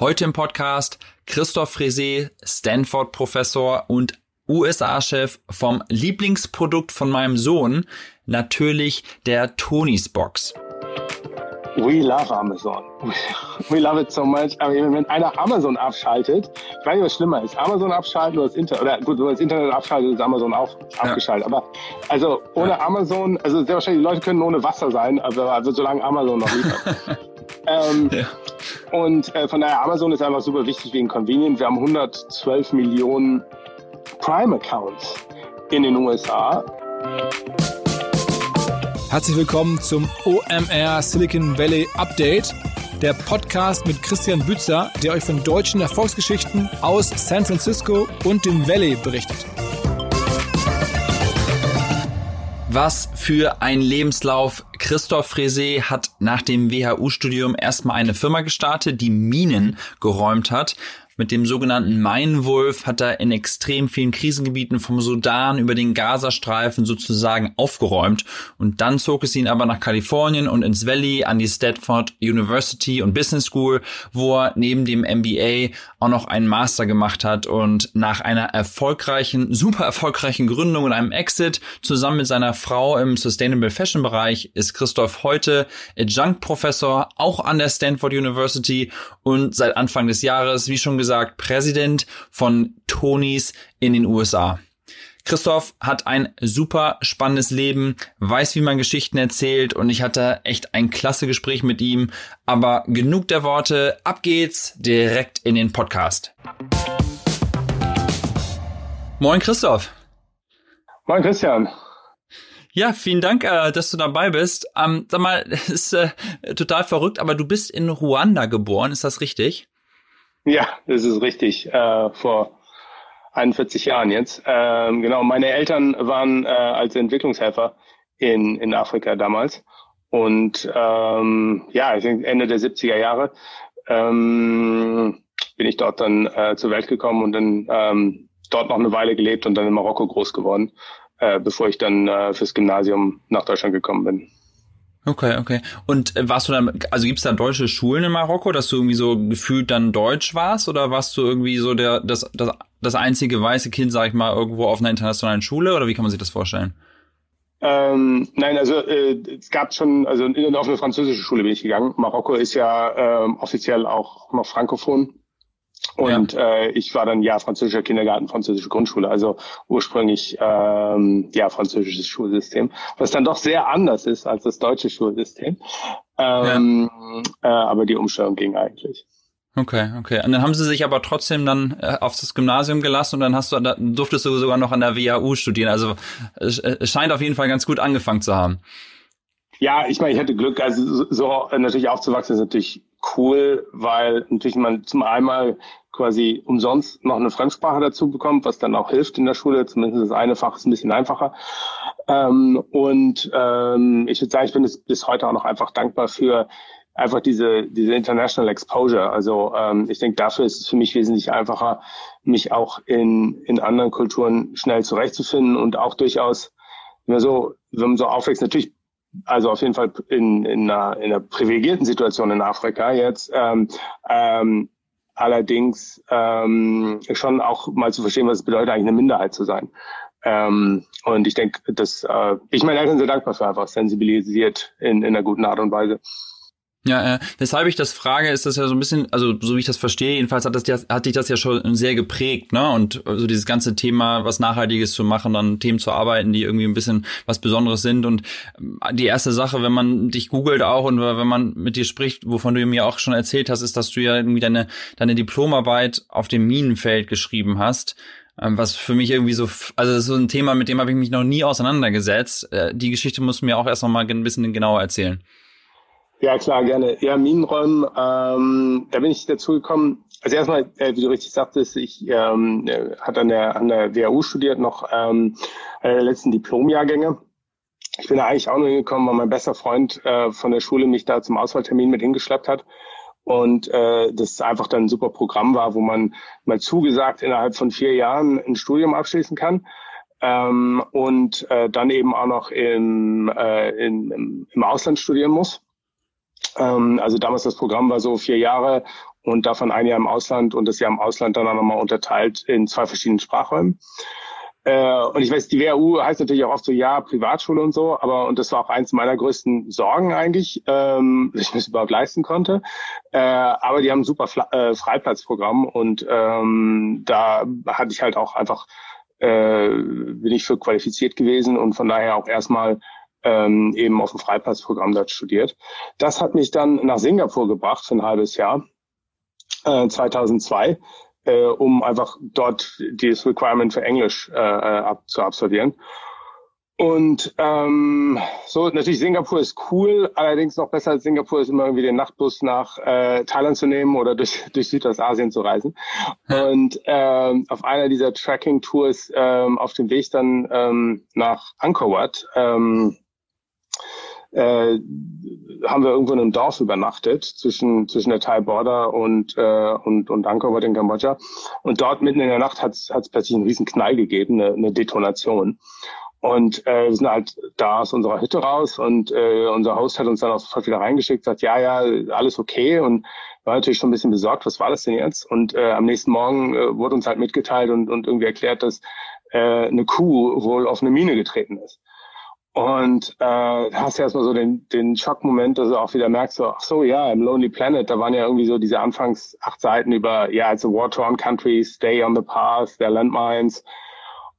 Heute im Podcast Christoph Fresé, Stanford-Professor und USA-Chef vom Lieblingsprodukt von meinem Sohn, natürlich der Tonys Box. We love Amazon. We love it so much. Aber wenn einer Amazon abschaltet, ich weiß nicht, was schlimmer ist. Amazon abschalten oder das Internet, oder gut, wenn man das Internet abschaltet, ist Amazon auch ja. abgeschaltet. Aber also ohne ja. Amazon, also sehr wahrscheinlich, die Leute können ohne Wasser sein, aber also solange Amazon noch liefert. ähm, ja. Und äh, von daher, Amazon ist einfach super wichtig wegen Convenience. Wir haben 112 Millionen Prime-Accounts in den USA. Herzlich willkommen zum OMR Silicon Valley Update, der Podcast mit Christian Bützer, der euch von deutschen Erfolgsgeschichten aus San Francisco und dem Valley berichtet. Was für ein Lebenslauf. Christoph Fresé hat nach dem WHU-Studium erstmal eine Firma gestartet, die Minen geräumt hat. Mit dem sogenannten Mainwolf hat er in extrem vielen Krisengebieten vom Sudan über den Gazastreifen sozusagen aufgeräumt. Und dann zog es ihn aber nach Kalifornien und ins Valley an die Stanford University und Business School, wo er neben dem MBA auch noch einen Master gemacht hat und nach einer erfolgreichen, super erfolgreichen Gründung und einem Exit zusammen mit seiner Frau im Sustainable Fashion Bereich ist Christoph heute Adjunct Professor auch an der Stanford University und seit Anfang des Jahres, wie schon gesagt, gesagt, Präsident von Tonys in den USA. Christoph hat ein super spannendes Leben, weiß, wie man Geschichten erzählt und ich hatte echt ein klasse Gespräch mit ihm. Aber genug der Worte, ab geht's direkt in den Podcast. Moin Christoph. Moin Christian. Ja, vielen Dank, äh, dass du dabei bist. Ähm, sag mal, das ist äh, total verrückt, aber du bist in Ruanda geboren, ist das richtig? Ja, das ist richtig. Äh, vor 41 Jahren jetzt. Ähm, genau, meine Eltern waren äh, als Entwicklungshelfer in, in Afrika damals. Und ähm, ja, ich denke Ende der 70er Jahre ähm, bin ich dort dann äh, zur Welt gekommen und dann ähm, dort noch eine Weile gelebt und dann in Marokko groß geworden, äh, bevor ich dann äh, fürs Gymnasium nach Deutschland gekommen bin. Okay, okay. Und äh, warst du dann, also gibt's da deutsche Schulen in Marokko, dass du irgendwie so gefühlt dann Deutsch warst oder warst du irgendwie so der das das, das einzige weiße Kind, sag ich mal, irgendwo auf einer internationalen Schule oder wie kann man sich das vorstellen? Ähm, nein, also äh, es gab schon, also in, auf eine französische Schule bin ich gegangen. Marokko ist ja ähm, offiziell auch noch frankophon. Und ja. äh, ich war dann ja französischer Kindergarten, französische Grundschule, also ursprünglich ähm, ja französisches Schulsystem, was dann doch sehr anders ist als das deutsche Schulsystem. Ähm, ja. äh, aber die Umstellung ging eigentlich. Okay, okay. Und dann haben sie sich aber trotzdem dann äh, auf das Gymnasium gelassen und dann hast du, dann durftest du sogar noch an der WHU studieren. Also es, es scheint auf jeden Fall ganz gut angefangen zu haben. Ja, ich meine, ich hatte Glück, also so natürlich aufzuwachsen ist natürlich cool, weil natürlich man zum einmal quasi umsonst noch eine Fremdsprache dazu bekommt, was dann auch hilft in der Schule. Zumindest das eine Fach ist ein bisschen einfacher. Ähm, und ähm, ich würde sagen, ich bin bis heute auch noch einfach dankbar für einfach diese, diese International Exposure. Also ähm, ich denke, dafür ist es für mich wesentlich einfacher, mich auch in, in anderen Kulturen schnell zurechtzufinden und auch durchaus, wenn man so, wenn man so aufwächst, natürlich also auf jeden Fall in, in, einer, in einer privilegierten Situation in Afrika jetzt, ähm, ähm, allerdings ähm, schon auch mal zu verstehen, was es bedeutet, eigentlich eine Minderheit zu sein. Ähm, und ich denke, dass äh, ich meine Eltern sehr dankbar für einfach sensibilisiert in, in einer guten Art und Weise. Ja, äh, weshalb ich das frage, ist das ja so ein bisschen, also so wie ich das verstehe, jedenfalls hat das hat dich das ja schon sehr geprägt, ne? Und so also dieses ganze Thema, was Nachhaltiges zu machen, dann Themen zu arbeiten, die irgendwie ein bisschen was Besonderes sind. Und ähm, die erste Sache, wenn man dich googelt auch und wenn man mit dir spricht, wovon du mir auch schon erzählt hast, ist, dass du ja irgendwie deine, deine Diplomarbeit auf dem Minenfeld geschrieben hast ähm, was für mich irgendwie so, also das ist so ein Thema, mit dem habe ich mich noch nie auseinandergesetzt. Äh, die Geschichte musst du mir auch erst noch mal ein bisschen genauer erzählen. Ja, klar, gerne. Ja, Minenräumen, ähm, da bin ich dazu gekommen. Also erstmal, äh, wie du richtig sagtest, ich ähm, äh, hatte an der, an der WHU studiert, noch ähm, äh, letzten Diplomjahrgänge. Ich bin da eigentlich auch nur hingekommen, weil mein bester Freund äh, von der Schule mich da zum Auswahltermin mit hingeschleppt hat. Und äh, das einfach dann ein super Programm war, wo man mal zugesagt innerhalb von vier Jahren ein Studium abschließen kann. Ähm, und äh, dann eben auch noch im, äh, in, im Ausland studieren muss. Ähm, also damals das Programm war so vier Jahre und davon ein Jahr im Ausland und das Jahr im Ausland dann auch nochmal unterteilt in zwei verschiedenen Sprachräumen. Äh, und ich weiß, die WHU heißt natürlich auch oft so, ja, Privatschule und so, aber und das war auch eins meiner größten Sorgen eigentlich, ähm, dass ich mir das überhaupt leisten konnte. Äh, aber die haben ein super Fla äh, Freiplatzprogramm und ähm, da hatte ich halt auch einfach, äh, bin ich für qualifiziert gewesen und von daher auch erstmal ähm, eben auf dem Freiplatzprogramm dort studiert. Das hat mich dann nach Singapur gebracht für ein halbes Jahr, äh, 2002 äh, um einfach dort dieses Requirement für Englisch äh, äh, ab, zu absolvieren. Und ähm, so natürlich Singapur ist cool, allerdings noch besser als Singapur ist immer irgendwie den Nachtbus nach äh, Thailand zu nehmen oder durch, durch Südostasien zu reisen. Und ähm, auf einer dieser Tracking-Tours ähm, auf dem Weg dann ähm, nach Angkor Wat ähm, äh, haben wir irgendwo in einem Dorf übernachtet zwischen zwischen der Thai Border und äh, und und Angkor in Kambodscha und dort mitten in der Nacht hat es plötzlich einen riesen Knall gegeben, eine, eine Detonation. Und äh, wir sind halt da aus unserer Hütte raus und äh, unser Host hat uns dann auch sofort wieder reingeschickt, sagt, ja, ja, alles okay und war natürlich schon ein bisschen besorgt, was war das denn jetzt? Und äh, am nächsten Morgen äh, wurde uns halt mitgeteilt und, und irgendwie erklärt, dass äh, eine Kuh wohl auf eine Mine getreten ist. Und äh, hast erstmal so den, den Schockmoment, dass du auch wieder merkst, so, ach so, ja, im Lonely Planet, da waren ja irgendwie so diese anfangs acht Seiten über, ja, it's a war-torn country, stay on the path, there landmines.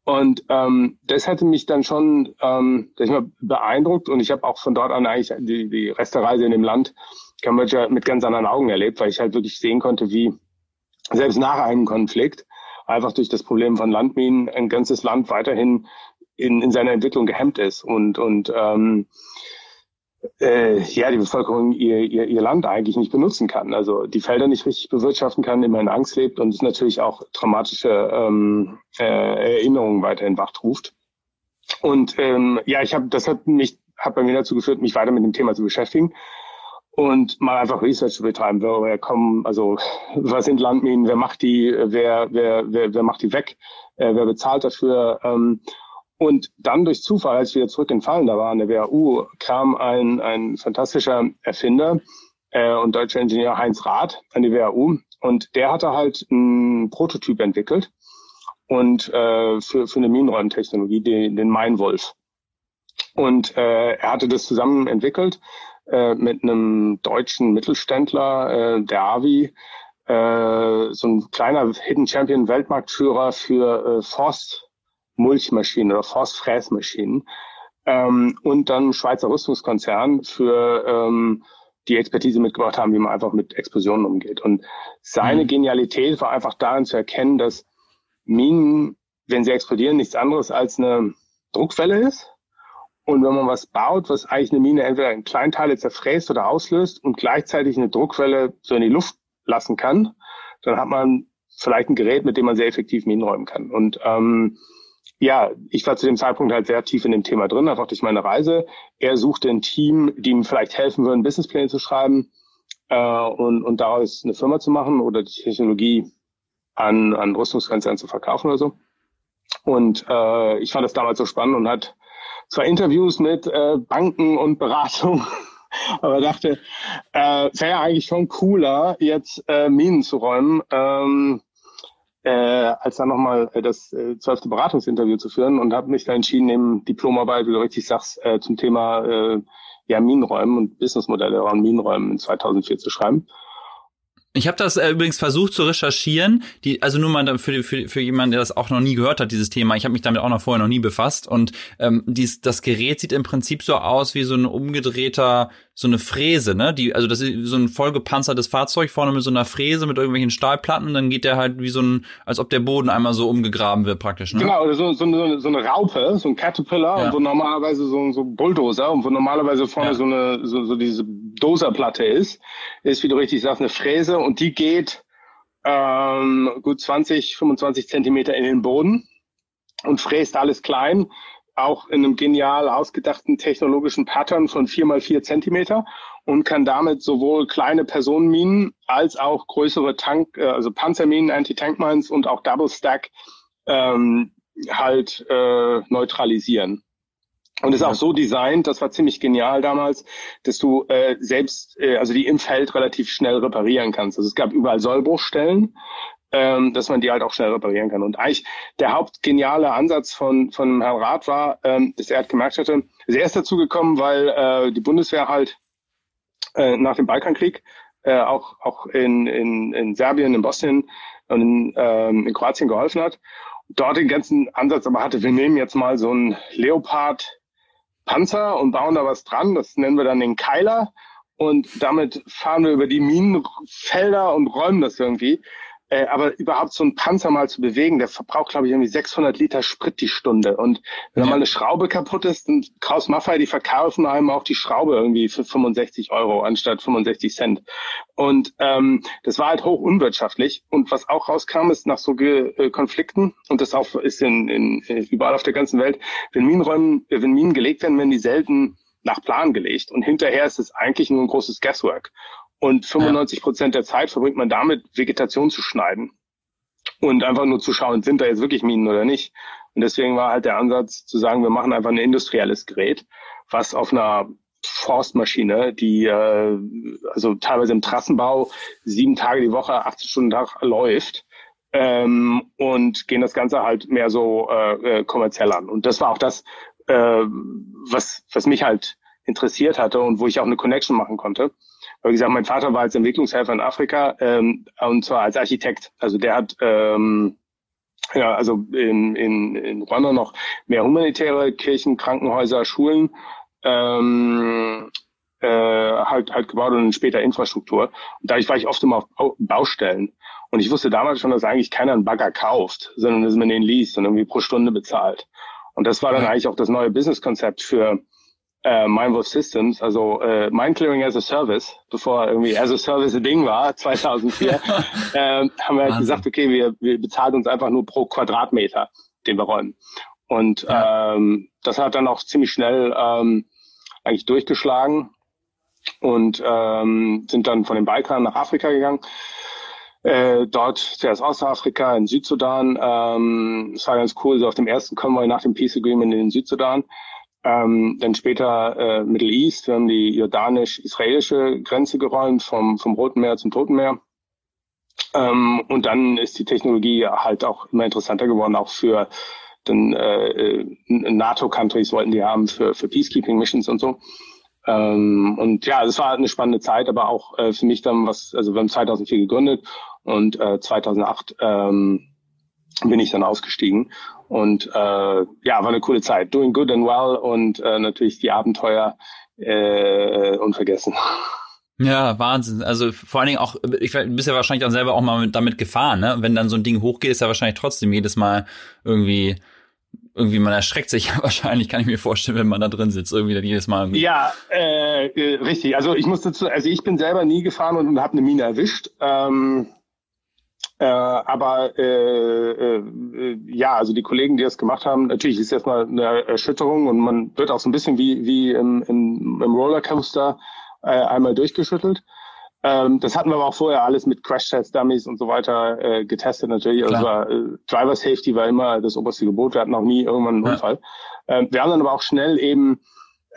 Und ähm, das hätte mich dann schon ähm, ich mal, beeindruckt und ich habe auch von dort an eigentlich die, die Rest der Reise in dem Land Kambodscha mit ganz anderen Augen erlebt, weil ich halt wirklich sehen konnte, wie selbst nach einem Konflikt einfach durch das Problem von Landminen ein ganzes Land weiterhin in, in seiner Entwicklung gehemmt ist und, und ähm, äh, ja, die Bevölkerung ihr, ihr, ihr Land eigentlich nicht benutzen kann. Also die Felder nicht richtig bewirtschaften kann, immer in Angst lebt und es natürlich auch dramatische ähm, äh, Erinnerungen weiterhin wachruft. Und ähm, ja, ich habe, das hat mich, hat bei mir dazu geführt, mich weiter mit dem Thema zu beschäftigen und mal einfach Research zu betreiben. Woher kommen, also was sind Landminen, wer macht die, wer, wer, wer, wer macht die weg, äh, wer bezahlt dafür? Ähm, und dann durch Zufall, als wir zurück in Fallen da waren, der WHU, kam ein, ein fantastischer Erfinder äh, und deutscher Ingenieur Heinz Rath an die WHU. Und der hatte halt einen Prototyp entwickelt und äh, für, für eine Minenräumtechnologie, den, den Mainwolf. Und äh, er hatte das zusammen entwickelt äh, mit einem deutschen Mittelständler, äh, der Avi, äh, so ein kleiner Hidden Champion Weltmarktführer für äh, Forst Mulchmaschinen oder Forstfräsmaschinen ähm, und dann Schweizer Rüstungskonzern für ähm, die Expertise mitgebracht haben, wie man einfach mit Explosionen umgeht. Und seine mhm. Genialität war einfach darin zu erkennen, dass Minen, wenn sie explodieren, nichts anderes als eine Druckwelle ist. Und wenn man was baut, was eigentlich eine Mine entweder in Kleinteile zerfräst oder auslöst und gleichzeitig eine Druckwelle so in die Luft lassen kann, dann hat man vielleicht ein Gerät, mit dem man sehr effektiv Minen räumen kann. Und ähm, ja, ich war zu dem Zeitpunkt halt sehr tief in dem Thema drin, einfach durch meine Reise. Er suchte ein Team, die ihm vielleicht helfen würden, Businesspläne zu schreiben äh, und, und daraus eine Firma zu machen oder die Technologie an, an Rüstungskonzernen zu verkaufen oder so. Und äh, ich fand das damals so spannend und hat zwar Interviews mit äh, Banken und Beratung, aber dachte, äh, wäre eigentlich schon cooler, jetzt äh, Minen zu räumen. Ähm, äh, als dann nochmal äh, das äh, zwölfte Beratungsinterview zu führen und habe mich dann entschieden, neben Diplomarbeit, wie du richtig sagst, äh, zum Thema äh, ja, Minenräumen und Businessmodelle an Minenräumen in 2004 zu schreiben. Ich habe das äh, übrigens versucht zu recherchieren, die, also nur mal für, für, für jemanden, der das auch noch nie gehört hat, dieses Thema. Ich habe mich damit auch noch vorher noch nie befasst. Und ähm, dies, das Gerät sieht im Prinzip so aus wie so ein umgedrehter, so eine Fräse, ne? Die, also das ist so ein vollgepanzertes Fahrzeug vorne mit so einer Fräse mit irgendwelchen Stahlplatten und dann geht der halt wie so ein, als ob der Boden einmal so umgegraben wird praktisch. Ne? Genau, so, so, eine, so eine Raupe, so ein Caterpillar, ja. wo normalerweise so, so ein Bulldozer und wo normalerweise vorne ja. so eine so, so diese Doserplatte ist, ist, wie du richtig sagst, eine Fräse und die geht ähm, gut 20, 25 Zentimeter in den Boden und fräst alles klein, auch in einem genial ausgedachten technologischen Pattern von vier mal vier Zentimeter und kann damit sowohl kleine Personenminen als auch größere Tank, äh, also Panzerminen, Anti-Tank-Mines und auch Double Stack ähm, halt äh, neutralisieren. Und ist auch so designt, das war ziemlich genial damals, dass du äh, selbst, äh, also die im Feld relativ schnell reparieren kannst. Also es gab überall Sollbruchstellen, ähm, dass man die halt auch schnell reparieren kann. Und eigentlich der hauptgeniale Ansatz von, von Herrn Rath war, ähm, dass er hat gemerkt hatte, er ist dazu gekommen, weil äh, die Bundeswehr halt äh, nach dem Balkankrieg äh, auch, auch in, in, in Serbien, in Bosnien und in, ähm, in Kroatien geholfen hat. Dort den ganzen Ansatz aber hatte, wir nehmen jetzt mal so einen Leopard Panzer und bauen da was dran, das nennen wir dann den Keiler und damit fahren wir über die Minenfelder und räumen das irgendwie. Äh, aber überhaupt so einen Panzer mal zu bewegen, der verbraucht, glaube ich, irgendwie 600 Liter Sprit die Stunde. Und wenn ja. mal eine Schraube kaputt ist, dann Kraus Maffei, die verkaufen einem auch die Schraube irgendwie für 65 Euro anstatt 65 Cent. Und ähm, das war halt hoch unwirtschaftlich. Und was auch rauskam, ist nach so Ge äh, Konflikten, und das auch ist in, in, äh, überall auf der ganzen Welt, wenn Minenräumen, äh, wenn Minen gelegt werden, werden die selten nach Plan gelegt. Und hinterher ist es eigentlich nur ein großes Guesswork. Und 95 Prozent der Zeit verbringt man damit, Vegetation zu schneiden. Und einfach nur zu schauen, sind da jetzt wirklich Minen oder nicht. Und deswegen war halt der Ansatz zu sagen, wir machen einfach ein industrielles Gerät, was auf einer Forstmaschine, die äh, also teilweise im Trassenbau sieben Tage die Woche, 80 Stunden Tag läuft ähm, und gehen das Ganze halt mehr so äh, äh, kommerziell an. Und das war auch das, äh, was, was mich halt interessiert hatte und wo ich auch eine Connection machen konnte. Wie gesagt, mein Vater war als Entwicklungshelfer in Afrika ähm, und zwar als Architekt. Also der hat ähm, ja, also in, in, in Rwanda noch mehr humanitäre Kirchen, Krankenhäuser, Schulen ähm, äh, halt, halt gebaut und später Infrastruktur. Und dadurch war ich oft immer auf Baustellen. Und ich wusste damals schon, dass eigentlich keiner einen Bagger kauft, sondern dass man den liest und irgendwie pro Stunde bezahlt. Und das war dann eigentlich auch das neue Businesskonzept für äh, Mindwolf Systems, also äh, Mind Clearing as a Service, bevor irgendwie as a Service ein Ding war, 2004, äh, haben wir halt gesagt, okay, wir, wir bezahlen uns einfach nur pro Quadratmeter, den wir räumen. Und ja. ähm, das hat dann auch ziemlich schnell ähm, eigentlich durchgeschlagen und ähm, sind dann von den Balkan nach Afrika gegangen. Äh, dort zuerst Ostafrika, in Südsudan. Ähm, es war ganz cool, so auf dem ersten Konvoi nach dem Peace Agreement in den Südsudan ähm, dann später äh, Middle East, wir haben die jordanisch-israelische Grenze geräumt vom, vom Roten Meer zum Toten Meer. Ähm, und dann ist die Technologie halt auch immer interessanter geworden, auch für dann äh, äh NATO-Countries wollten die haben für, für Peacekeeping-Missions und so. Ähm, und ja, das war eine spannende Zeit, aber auch äh, für mich dann was, also wir haben 2004 gegründet und äh, 2008 ähm, bin ich dann ausgestiegen. Und äh, ja, war eine coole Zeit. Doing good and well und äh, natürlich die Abenteuer äh, unvergessen. Ja, Wahnsinn. Also vor allen Dingen auch, ich bist ja wahrscheinlich auch selber auch mal mit, damit gefahren, ne? Wenn dann so ein Ding hochgeht, ist ja wahrscheinlich trotzdem jedes Mal irgendwie irgendwie man erschreckt sich ja wahrscheinlich, kann ich mir vorstellen, wenn man da drin sitzt, irgendwie dann jedes Mal. Irgendwie. Ja, äh, äh richtig. Also ich musste zu, also ich bin selber nie gefahren und, und habe eine Mine erwischt. Ähm, äh, aber äh, äh, ja, also die Kollegen, die das gemacht haben, natürlich ist erstmal eine Erschütterung und man wird auch so ein bisschen wie, wie im, im, im Rollercoaster äh, einmal durchgeschüttelt. Ähm, das hatten wir aber auch vorher alles mit Crash-Test-Dummies und so weiter äh, getestet natürlich. Also war, äh, Driver Safety war immer das oberste Gebot. Wir hatten auch nie irgendwann einen ja. Unfall. Ähm, wir haben dann aber auch schnell eben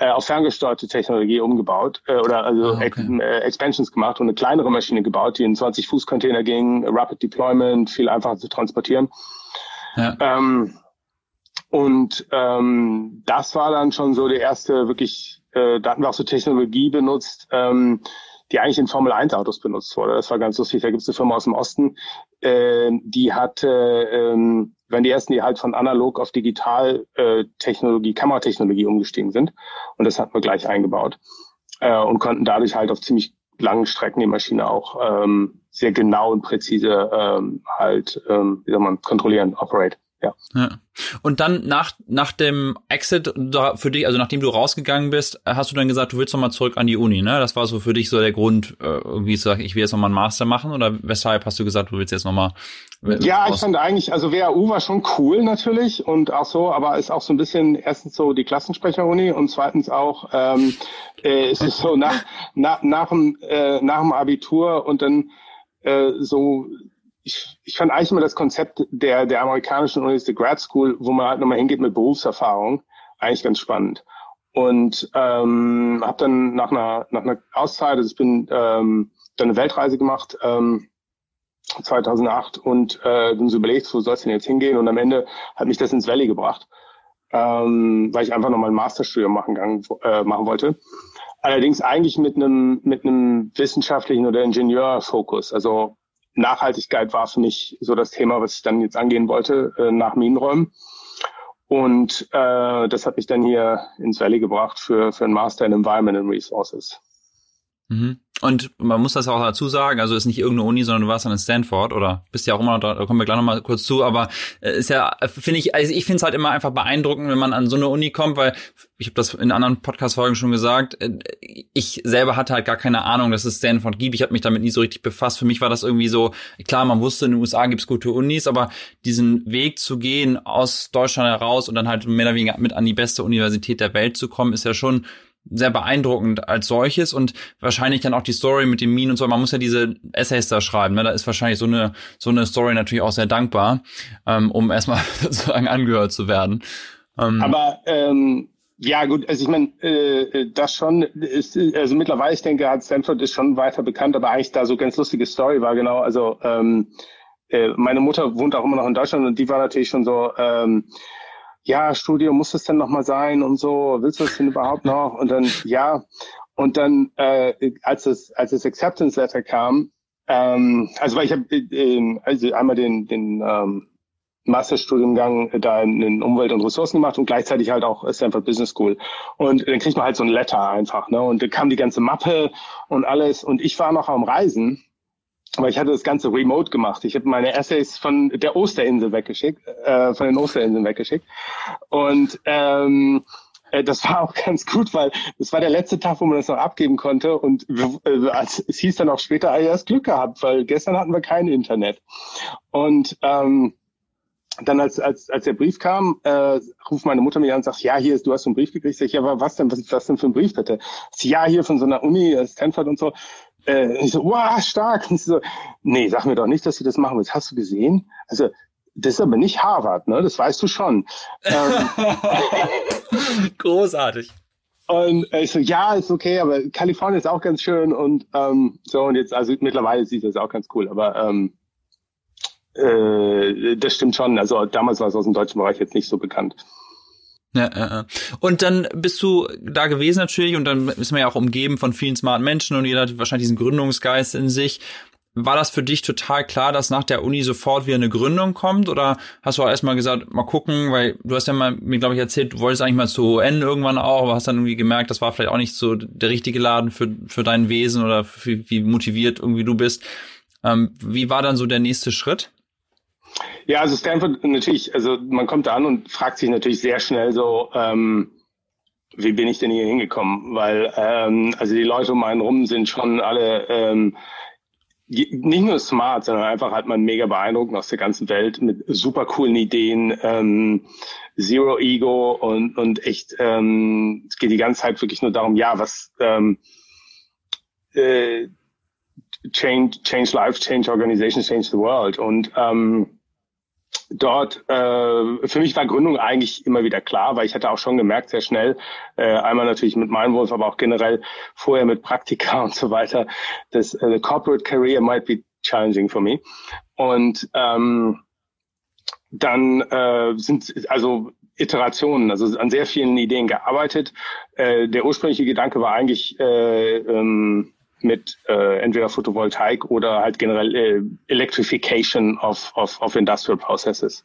äh, auf ferngesteuerte Technologie umgebaut äh, oder also oh, okay. Äh, Expansions gemacht und eine kleinere Maschine gebaut, die in 20 Fuß Container ging, Rapid Deployment, viel einfacher zu transportieren. Ja. Ähm, und ähm, das war dann schon so der erste wirklich, äh, da hatten wir auch so Technologie benutzt, ähm, die eigentlich in Formel 1 Autos benutzt wurde. Das war ganz lustig. Da gibt es eine Firma aus dem Osten, äh, die hatte, ähm, wenn die ersten, die halt von analog auf digital äh, Technologie, Kameratechnologie umgestiegen sind. Und das hatten wir gleich eingebaut äh, und konnten dadurch halt auf ziemlich langen Strecken die Maschine auch ähm, sehr genau und präzise ähm, halt, ähm, wie soll man, kontrollieren, operate. Ja. ja. Und dann nach, nach dem Exit da für dich, also nachdem du rausgegangen bist, hast du dann gesagt, du willst nochmal zurück an die Uni, ne? Das war so für dich so der Grund, äh, irgendwie zu sagen, ich will jetzt nochmal einen Master machen oder weshalb hast du gesagt, du willst jetzt nochmal? Ja, ich fand eigentlich, also WHU war schon cool natürlich und auch so, aber ist auch so ein bisschen erstens so die Klassensprecher-Uni und zweitens auch ähm, äh, ist es so nach, nach, nach, dem, äh, nach dem Abitur und dann äh, so ich, ich fand eigentlich immer das Konzept der, der amerikanischen Universität Grad School, wo man halt nochmal hingeht mit Berufserfahrung, eigentlich ganz spannend. Und ähm, habe dann nach einer, nach einer Auszeit, also ich bin ähm, dann eine Weltreise gemacht, ähm, 2008 und äh, dann so überlegt, wo soll es denn jetzt hingehen? Und am Ende hat mich das ins Valley gebracht, ähm, weil ich einfach nochmal ein Masterstudium machen, gang, äh, machen wollte. Allerdings eigentlich mit einem mit einem wissenschaftlichen oder Ingenieurfokus. Also Nachhaltigkeit war für mich so das Thema, was ich dann jetzt angehen wollte äh, nach Minenräumen. Und äh, das hat mich dann hier ins Valley gebracht für, für ein Master in Environment and Resources. Mhm. Und man muss das auch dazu sagen, also ist nicht irgendeine Uni, sondern du warst dann in Stanford oder bist ja auch immer da, da kommen wir gleich nochmal kurz zu, aber äh, ist ja, finde ich, also ich finde es halt immer einfach beeindruckend, wenn man an so eine Uni kommt, weil ich habe das in anderen Podcast-Folgen schon gesagt, äh, ich selber hatte halt gar keine Ahnung, dass es Stanford gibt. Ich habe mich damit nie so richtig befasst. Für mich war das irgendwie so, klar, man wusste, in den USA gibt's gute Unis, aber diesen Weg zu gehen aus Deutschland heraus und dann halt mehr oder weniger mit an die beste Universität der Welt zu kommen, ist ja schon sehr beeindruckend als solches und wahrscheinlich dann auch die Story mit dem Minen und so. Man muss ja diese Essays da schreiben. Ne? Da ist wahrscheinlich so eine so eine Story natürlich auch sehr dankbar, ähm, um erstmal sozusagen angehört zu werden. Ähm, Aber ähm, ja gut, also ich meine, äh, das schon ist, also mittlerweile, ich denke, Stanford ist schon weiter bekannt, aber eigentlich da so ganz lustige Story war genau, also ähm, äh, meine Mutter wohnt auch immer noch in Deutschland und die war natürlich schon so, ähm, ja, Studio muss es denn nochmal sein und so, willst du es denn überhaupt noch? Und dann, ja. Und dann, äh, als es, als das Acceptance Letter kam, ähm, also weil ich habe äh, also einmal den, den ähm, Masterstudiengang da in Umwelt und Ressourcen gemacht und gleichzeitig halt auch Stanford Business School. Und dann kriegt man halt so ein Letter einfach, ne? Und da kam die ganze Mappe und alles. Und ich war noch am Reisen aber ich hatte das Ganze remote gemacht. Ich habe meine Essays von der Osterinsel weggeschickt, äh, von den Osterinseln weggeschickt. Und ähm, äh, das war auch ganz gut, weil das war der letzte Tag, wo man das noch abgeben konnte. Und äh, es hieß dann auch später, ah, hast Glück gehabt, weil gestern hatten wir kein Internet. Und ähm, dann als, als, als der Brief kam, äh, ruft meine Mutter mich an und sagt, ja, hier ist, du hast so einen Brief gekriegt. Sag ich, ja, was denn, was, was denn für ein Brief bitte? Ja, hier von so einer Uni, Stanford und so. Äh, ich so, wow, stark. Und so, nee, sag mir doch nicht, dass sie das machen willst. Hast du gesehen? Also, das ist aber nicht Harvard, ne? Das weißt du schon. Ähm, Großartig. Und ich so, ja, ist okay, aber Kalifornien ist auch ganz schön und ähm, so und jetzt, also mittlerweile sieht das auch ganz cool, aber ähm, äh, das stimmt schon. Also damals war es aus dem deutschen Bereich jetzt nicht so bekannt. Ja, ja, Und dann bist du da gewesen natürlich und dann ist man ja auch umgeben von vielen smarten Menschen und jeder hat wahrscheinlich diesen Gründungsgeist in sich. War das für dich total klar, dass nach der Uni sofort wieder eine Gründung kommt? Oder hast du auch erstmal gesagt, mal gucken, weil du hast ja mal, mir glaube ich, erzählt, du wolltest eigentlich mal zu UN irgendwann auch, aber hast dann irgendwie gemerkt, das war vielleicht auch nicht so der richtige Laden für, für dein Wesen oder für, wie motiviert irgendwie du bist. Ähm, wie war dann so der nächste Schritt? Ja, also Stanford natürlich, also man kommt da an und fragt sich natürlich sehr schnell so, ähm, wie bin ich denn hier hingekommen? Weil ähm, also die Leute um einen rum sind schon alle ähm, nicht nur smart, sondern einfach hat man mega beeindruckend aus der ganzen Welt mit super coolen Ideen, ähm, Zero Ego und und echt ähm, es geht die ganze Zeit wirklich nur darum, ja, was ähm, äh, change change life, change organizations, change the world und ähm, dort, äh, für mich war Gründung eigentlich immer wieder klar, weil ich hatte auch schon gemerkt, sehr schnell, äh, einmal natürlich mit Meinwolf, aber auch generell vorher mit Praktika und so weiter, dass äh, the corporate career might be challenging for me. Und ähm, dann äh, sind also Iterationen, also an sehr vielen Ideen gearbeitet. Äh, der ursprüngliche Gedanke war eigentlich äh, ähm, mit äh, entweder Photovoltaik oder halt generell äh, Electrification of, of, of Industrial Processes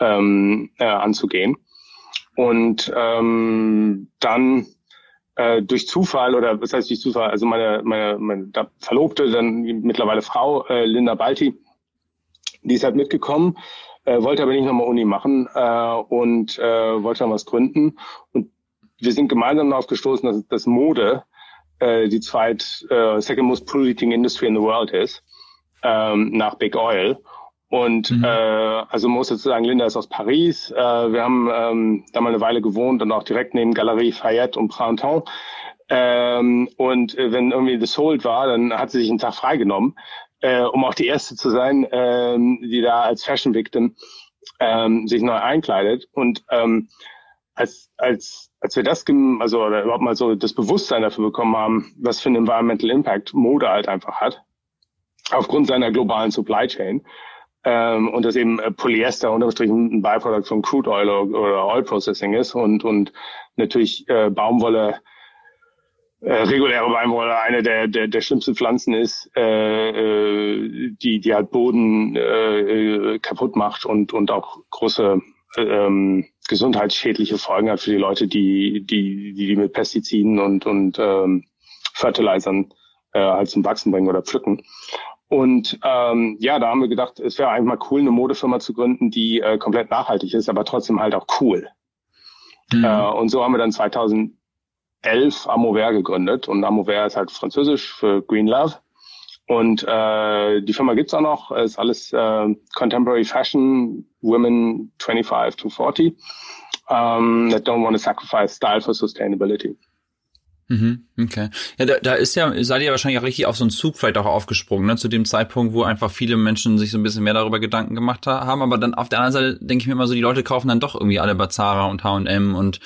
ähm, äh, anzugehen. Und ähm, dann äh, durch Zufall oder was heißt durch Zufall, also meine, meine, meine Verlobte, dann mittlerweile Frau äh, Linda Balti, die ist halt mitgekommen, äh, wollte aber nicht nochmal Uni machen äh, und äh, wollte dann was gründen. Und wir sind gemeinsam darauf gestoßen, dass, dass Mode äh, die zweit äh, second most polluting industry in the world ist, ähm, nach Big Oil. Und mhm. äh, also muss sozusagen, Linda ist aus Paris. Äh, wir haben ähm, da mal eine Weile gewohnt und auch direkt neben Galerie Fayette und Printemps. Ähm, und äh, wenn irgendwie The Sold war, dann hat sie sich einen Tag freigenommen, äh, um auch die erste zu sein, ähm, die da als Fashion Victim ähm, sich neu einkleidet. Und ähm, als, als, als wir das, also oder überhaupt mal so das Bewusstsein dafür bekommen haben, was für einen Environmental Impact Mode halt einfach hat, aufgrund seiner globalen Supply Chain, ähm, und dass eben äh, Polyester unterm Strich ein Byproduct von Crude Oil oder Oil Processing ist und, und natürlich äh, Baumwolle äh, reguläre Baumwolle eine der, der, der schlimmsten Pflanzen ist, äh, äh, die, die halt Boden äh, kaputt macht und, und auch große ähm, gesundheitsschädliche Folgen hat für die Leute, die, die, die, die mit Pestiziden und, und ähm, Fertilizern äh, halt zum Wachsen bringen oder pflücken. Und ähm, ja, da haben wir gedacht, es wäre einfach mal cool, eine Modefirma zu gründen, die äh, komplett nachhaltig ist, aber trotzdem halt auch cool. Mhm. Äh, und so haben wir dann 2011 Amover gegründet. Und Amover ist halt französisch für Green Love. Und äh, die Firma gibt's auch noch, ist alles äh, Contemporary Fashion, Women 25 to 40, um, that don't want to sacrifice style for sustainability. Mhm, okay. Ja, da, da ist ja, seid ihr wahrscheinlich auch richtig auf so einen Zug vielleicht auch aufgesprungen, ne? zu dem Zeitpunkt, wo einfach viele Menschen sich so ein bisschen mehr darüber Gedanken gemacht haben. Aber dann auf der anderen Seite denke ich mir immer so, die Leute kaufen dann doch irgendwie alle bei Zara und H&M und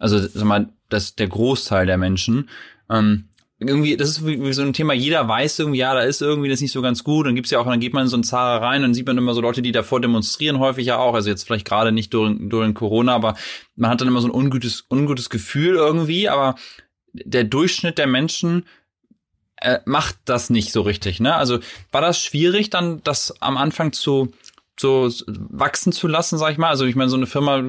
also sag mal, das der Großteil der Menschen. Ähm, irgendwie, das ist wie, so ein Thema, jeder weiß irgendwie, ja, da ist irgendwie das nicht so ganz gut. Dann gibt's ja auch, dann geht man in so ein Zara rein, dann sieht man immer so Leute, die davor demonstrieren, häufig ja auch. Also jetzt vielleicht gerade nicht durch, durch Corona, aber man hat dann immer so ein ungutes, ungutes Gefühl irgendwie, aber der Durchschnitt der Menschen äh, macht das nicht so richtig. Ne? Also war das schwierig, dann das am Anfang zu so wachsen zu lassen, sag ich mal. Also ich meine, so eine Firma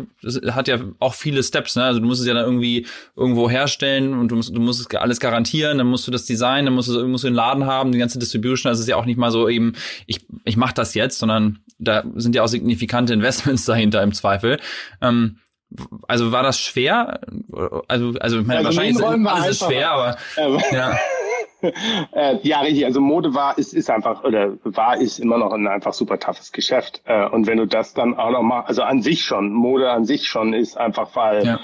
hat ja auch viele Steps, ne? Also du musst es ja dann irgendwie irgendwo herstellen und du musst, du musst es alles garantieren, dann musst du das Design, dann musst du, musst du den Laden haben, die ganze Distribution. Also es ist ja auch nicht mal so eben, ich, ich mache das jetzt, sondern da sind ja auch signifikante Investments dahinter im Zweifel. Ähm, also war das schwer? Also, also ich meine, also wahrscheinlich ist alles schwer, aber ja. äh, ja, richtig. Also Mode war, ist, ist einfach, oder war, ist immer noch ein einfach super toughes Geschäft. Äh, und wenn du das dann auch noch mal, also an sich schon, Mode an sich schon ist einfach, weil, ja.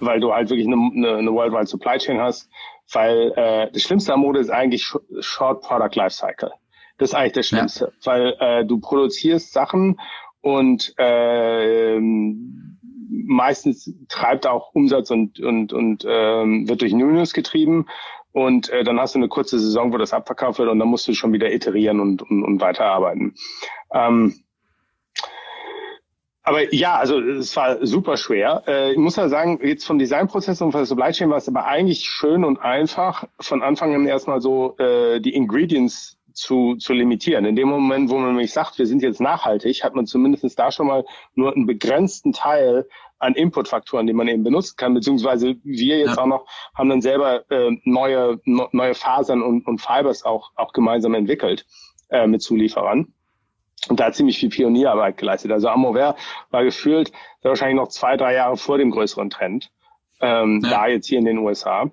weil du halt wirklich eine, eine, eine Worldwide Supply Chain hast. Weil äh, das Schlimmste an Mode ist eigentlich Short Product Lifecycle. Das ist eigentlich das Schlimmste, ja. weil äh, du produzierst Sachen und äh, meistens treibt auch Umsatz und, und, und ähm, wird durch Newness getrieben. Und äh, dann hast du eine kurze Saison, wo das abverkauft wird und dann musst du schon wieder iterieren und, und, und weiterarbeiten. Ähm, aber ja, also es war super schwer. Äh, ich muss ja sagen, jetzt vom Designprozess und von der Supply Chain war es aber eigentlich schön und einfach, von Anfang an erstmal so äh, die Ingredients zu, zu limitieren. In dem Moment, wo man nämlich sagt, wir sind jetzt nachhaltig, hat man zumindest da schon mal nur einen begrenzten Teil an Inputfaktoren, die man eben benutzen kann, beziehungsweise wir jetzt ja. auch noch haben dann selber äh, neue no, neue Fasern und, und Fibers auch auch gemeinsam entwickelt äh, mit Zulieferern und da hat ziemlich viel Pionierarbeit geleistet. Also Amover war gefühlt wahrscheinlich noch zwei drei Jahre vor dem größeren Trend, ähm, ja. da jetzt hier in den USA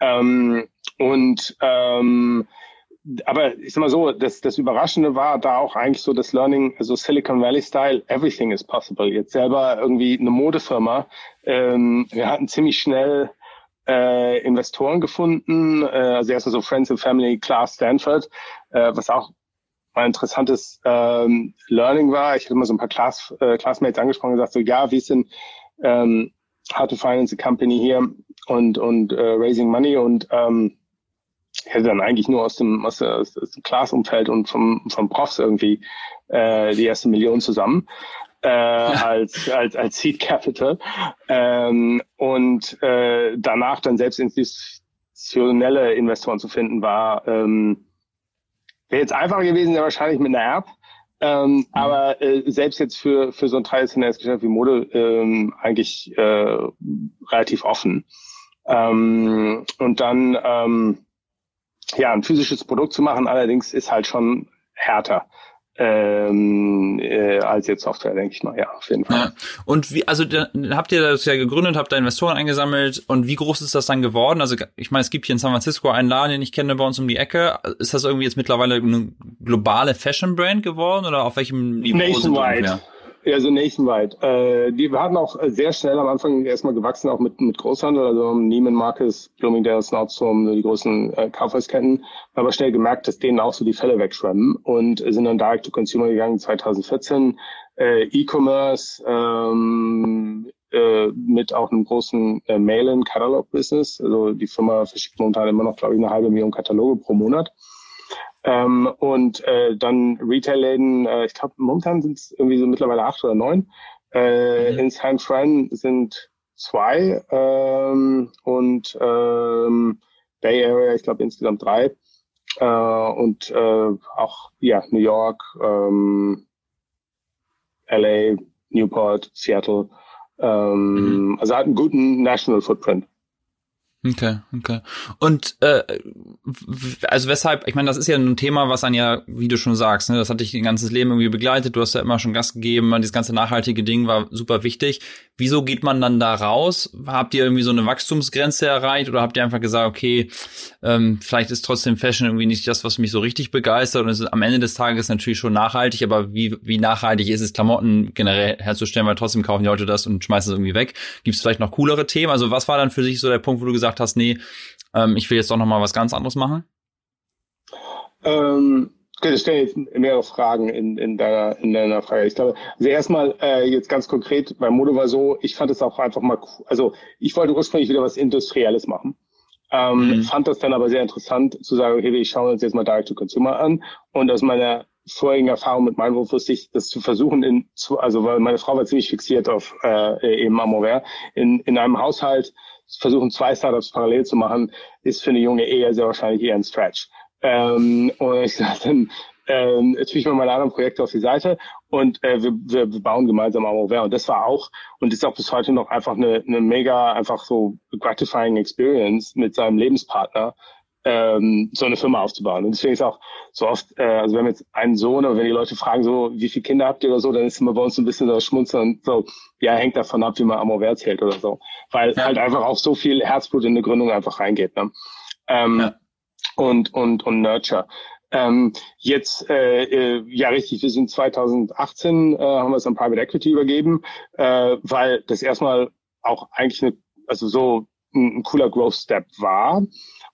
ähm, und ähm, aber ich sag mal so, das, das Überraschende war da auch eigentlich so das Learning, also Silicon Valley Style, everything is possible. Jetzt selber irgendwie eine Modefirma. Ähm, wir hatten ziemlich schnell äh, Investoren gefunden, äh, also erstmal so Friends and Family, Class Stanford, äh, was auch ein interessantes ähm, Learning war. Ich hatte mal so ein paar Class, äh, Classmates angesprochen und gesagt, so ja, wir sind ähm, How to Finance a Company hier und, und äh, Raising Money und ähm, hätte dann eigentlich nur aus dem, aus, aus, dem Class-Umfeld und vom, vom Profs irgendwie äh, die erste Million zusammen äh, als, als, als Seed Capital. Ähm, und äh, danach dann selbst institutionelle Investoren zu finden, war ähm, wäre jetzt einfacher gewesen, ja wahrscheinlich mit einer App. Ähm, mhm. Aber äh, selbst jetzt für, für so ein traditionelles Geschäft wie Mode ähm, eigentlich äh, relativ offen. Ähm, und dann ähm, ja, ein physisches Produkt zu machen, allerdings ist halt schon härter ähm, äh, als jetzt Software, denke ich mal, ja, auf jeden Fall. Ja. Und wie, also da, habt ihr das ja gegründet, habt da Investoren eingesammelt und wie groß ist das dann geworden? Also ich meine, es gibt hier in San Francisco einen Laden, den ich kenne bei uns um die Ecke. Ist das irgendwie jetzt mittlerweile eine globale Fashion-Brand geworden oder auf welchem Niveau? Nationwide. Ja, so nationwide. Äh, die hatten auch sehr schnell am Anfang erstmal gewachsen, auch mit, mit Großhandel, also Neiman Marcus, Bloomingdale's, Nordstrom, die großen äh, Kaufhausketten, aber schnell gemerkt, dass denen auch so die Fälle wegschwemmen und sind dann direct to consumer gegangen 2014. Äh, E-Commerce, ähm, äh, mit auch einem großen äh, Mail-in-Katalog-Business. Also die Firma verschickt momentan immer noch, glaube ich, eine halbe Million Kataloge pro Monat. Ähm, und äh, dann Retail-Läden, äh, ich glaube, momentan sind es irgendwie so mittlerweile acht oder neun. Äh, mhm. In San Fran sind zwei ähm, und ähm, Bay Area, ich glaube insgesamt drei. Äh, und äh, auch ja New York, ähm, LA, Newport, Seattle. Ähm, mhm. Also hat einen guten National Footprint. Okay, okay. Und äh, also weshalb, ich meine, das ist ja ein Thema, was dann ja, wie du schon sagst, ne, das hat dich dein ganzes Leben irgendwie begleitet, du hast ja immer schon Gas gegeben, dieses ganze nachhaltige Ding war super wichtig. Wieso geht man dann da raus? Habt ihr irgendwie so eine Wachstumsgrenze erreicht oder habt ihr einfach gesagt, okay, ähm, vielleicht ist trotzdem Fashion irgendwie nicht das, was mich so richtig begeistert und es ist am Ende des Tages natürlich schon nachhaltig, aber wie, wie nachhaltig ist es, Klamotten generell herzustellen, weil trotzdem kaufen die Leute das und schmeißen es irgendwie weg? Gibt es vielleicht noch coolere Themen? Also was war dann für sich so der Punkt, wo du gesagt hast, nee, ähm, ich will jetzt doch noch mal was ganz anderes machen? Ähm, ich stelle jetzt mehrere Fragen in, in, deiner, in deiner Frage. Ich glaube, also erstmal äh, jetzt ganz konkret, bei Mode war so, ich fand es auch einfach mal, also ich wollte ursprünglich wieder was Industrielles machen. Ähm, mhm. Fand das dann aber sehr interessant zu sagen, okay, wir schauen uns jetzt mal Direct to Consumer an und aus meiner vorigen Erfahrung mit meinem Beruf wusste ich, das zu versuchen, in, zu, also weil meine Frau war ziemlich fixiert auf äh, eben Amover, in, in einem Haushalt versuchen, zwei Startups parallel zu machen, ist für eine junge Ehe sehr wahrscheinlich eher ein Stretch. Ähm, und ich sage dann, ähm, jetzt ich mal meine anderen Projekte auf die Seite und äh, wir, wir, wir bauen gemeinsam Amover. Und das war auch und ist auch bis heute noch einfach eine, eine mega, einfach so gratifying Experience mit seinem Lebenspartner, ähm, so eine Firma aufzubauen. Und deswegen ist auch so oft, äh, also wir haben jetzt einen Sohn, aber wenn die Leute fragen, so, wie viele Kinder habt ihr oder so, dann ist immer bei uns ein bisschen so Schmunzeln und so, ja, hängt davon ab, wie man Amover zählt oder so. Weil ja. halt einfach auch so viel Herzblut in eine Gründung einfach reingeht. Ne? Ähm, ja und, und, und Nurture. Ähm, jetzt, äh, äh, ja richtig, wir sind 2018, äh, haben wir es an Private Equity übergeben, äh, weil das erstmal auch eigentlich eine, also so ein, ein cooler Growth Step war.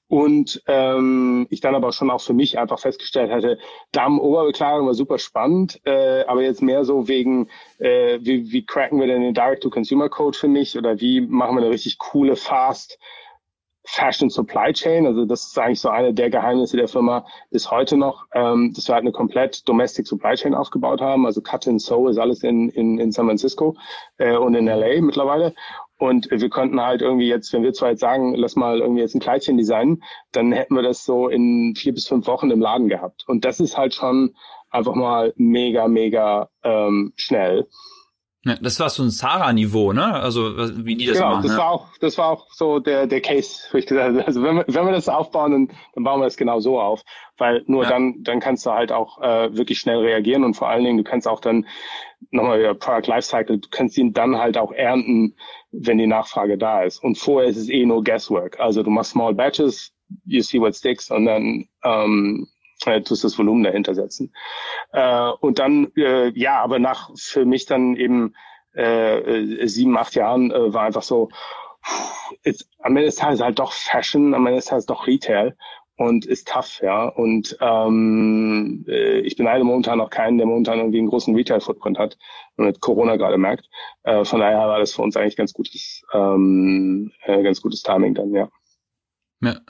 Und ähm, ich dann aber schon auch für mich einfach festgestellt hatte, Damen-Oberbekleidung war super spannend, äh, aber jetzt mehr so wegen, äh, wie, wie cracken wir denn den Direct-to-Consumer-Code für mich oder wie machen wir eine richtig coole, fast Fashion Supply Chain. Also das ist eigentlich so eine der Geheimnisse der Firma bis heute noch, ähm, dass wir halt eine komplett Domestic Supply Chain aufgebaut haben. Also Cut and Sew ist alles in, in, in San Francisco äh, und in LA mittlerweile. Und wir konnten halt irgendwie jetzt, wenn wir zwar jetzt sagen, lass mal irgendwie jetzt ein Kleidchen designen, dann hätten wir das so in vier bis fünf Wochen im Laden gehabt. Und das ist halt schon einfach mal mega, mega ähm, schnell. Ja, das war so ein Zara-Niveau, ne? Also wie die das genau, machen. Genau, das ne? war auch, das war auch so der der Case, wo ich gesagt habe. Also wenn wir, wenn wir das aufbauen, dann, dann bauen wir das genau so auf, weil nur ja. dann dann kannst du halt auch äh, wirklich schnell reagieren und vor allen Dingen du kannst auch dann nochmal über Product Lifecycle, du kannst ihn dann halt auch ernten, wenn die Nachfrage da ist. Und vorher ist es eh nur Guesswork. Also du machst Small Batches, you see what sticks und dann ähm, äh, tust das Volumen dahinter setzen. Äh, und dann, äh, ja, aber nach für mich dann eben äh, äh sieben, acht Jahren äh, war einfach so, ist, am Ende des Tages halt doch Fashion, am Ende des Tages doch Retail und ist tough, ja. Und ähm, äh, ich beneide momentan noch keinen, der momentan irgendwie einen großen Retail-Footprint hat und mit Corona gerade merkt. Äh, von daher war das für uns eigentlich ganz gutes, ähm, äh, ganz gutes Timing dann, ja. Ja,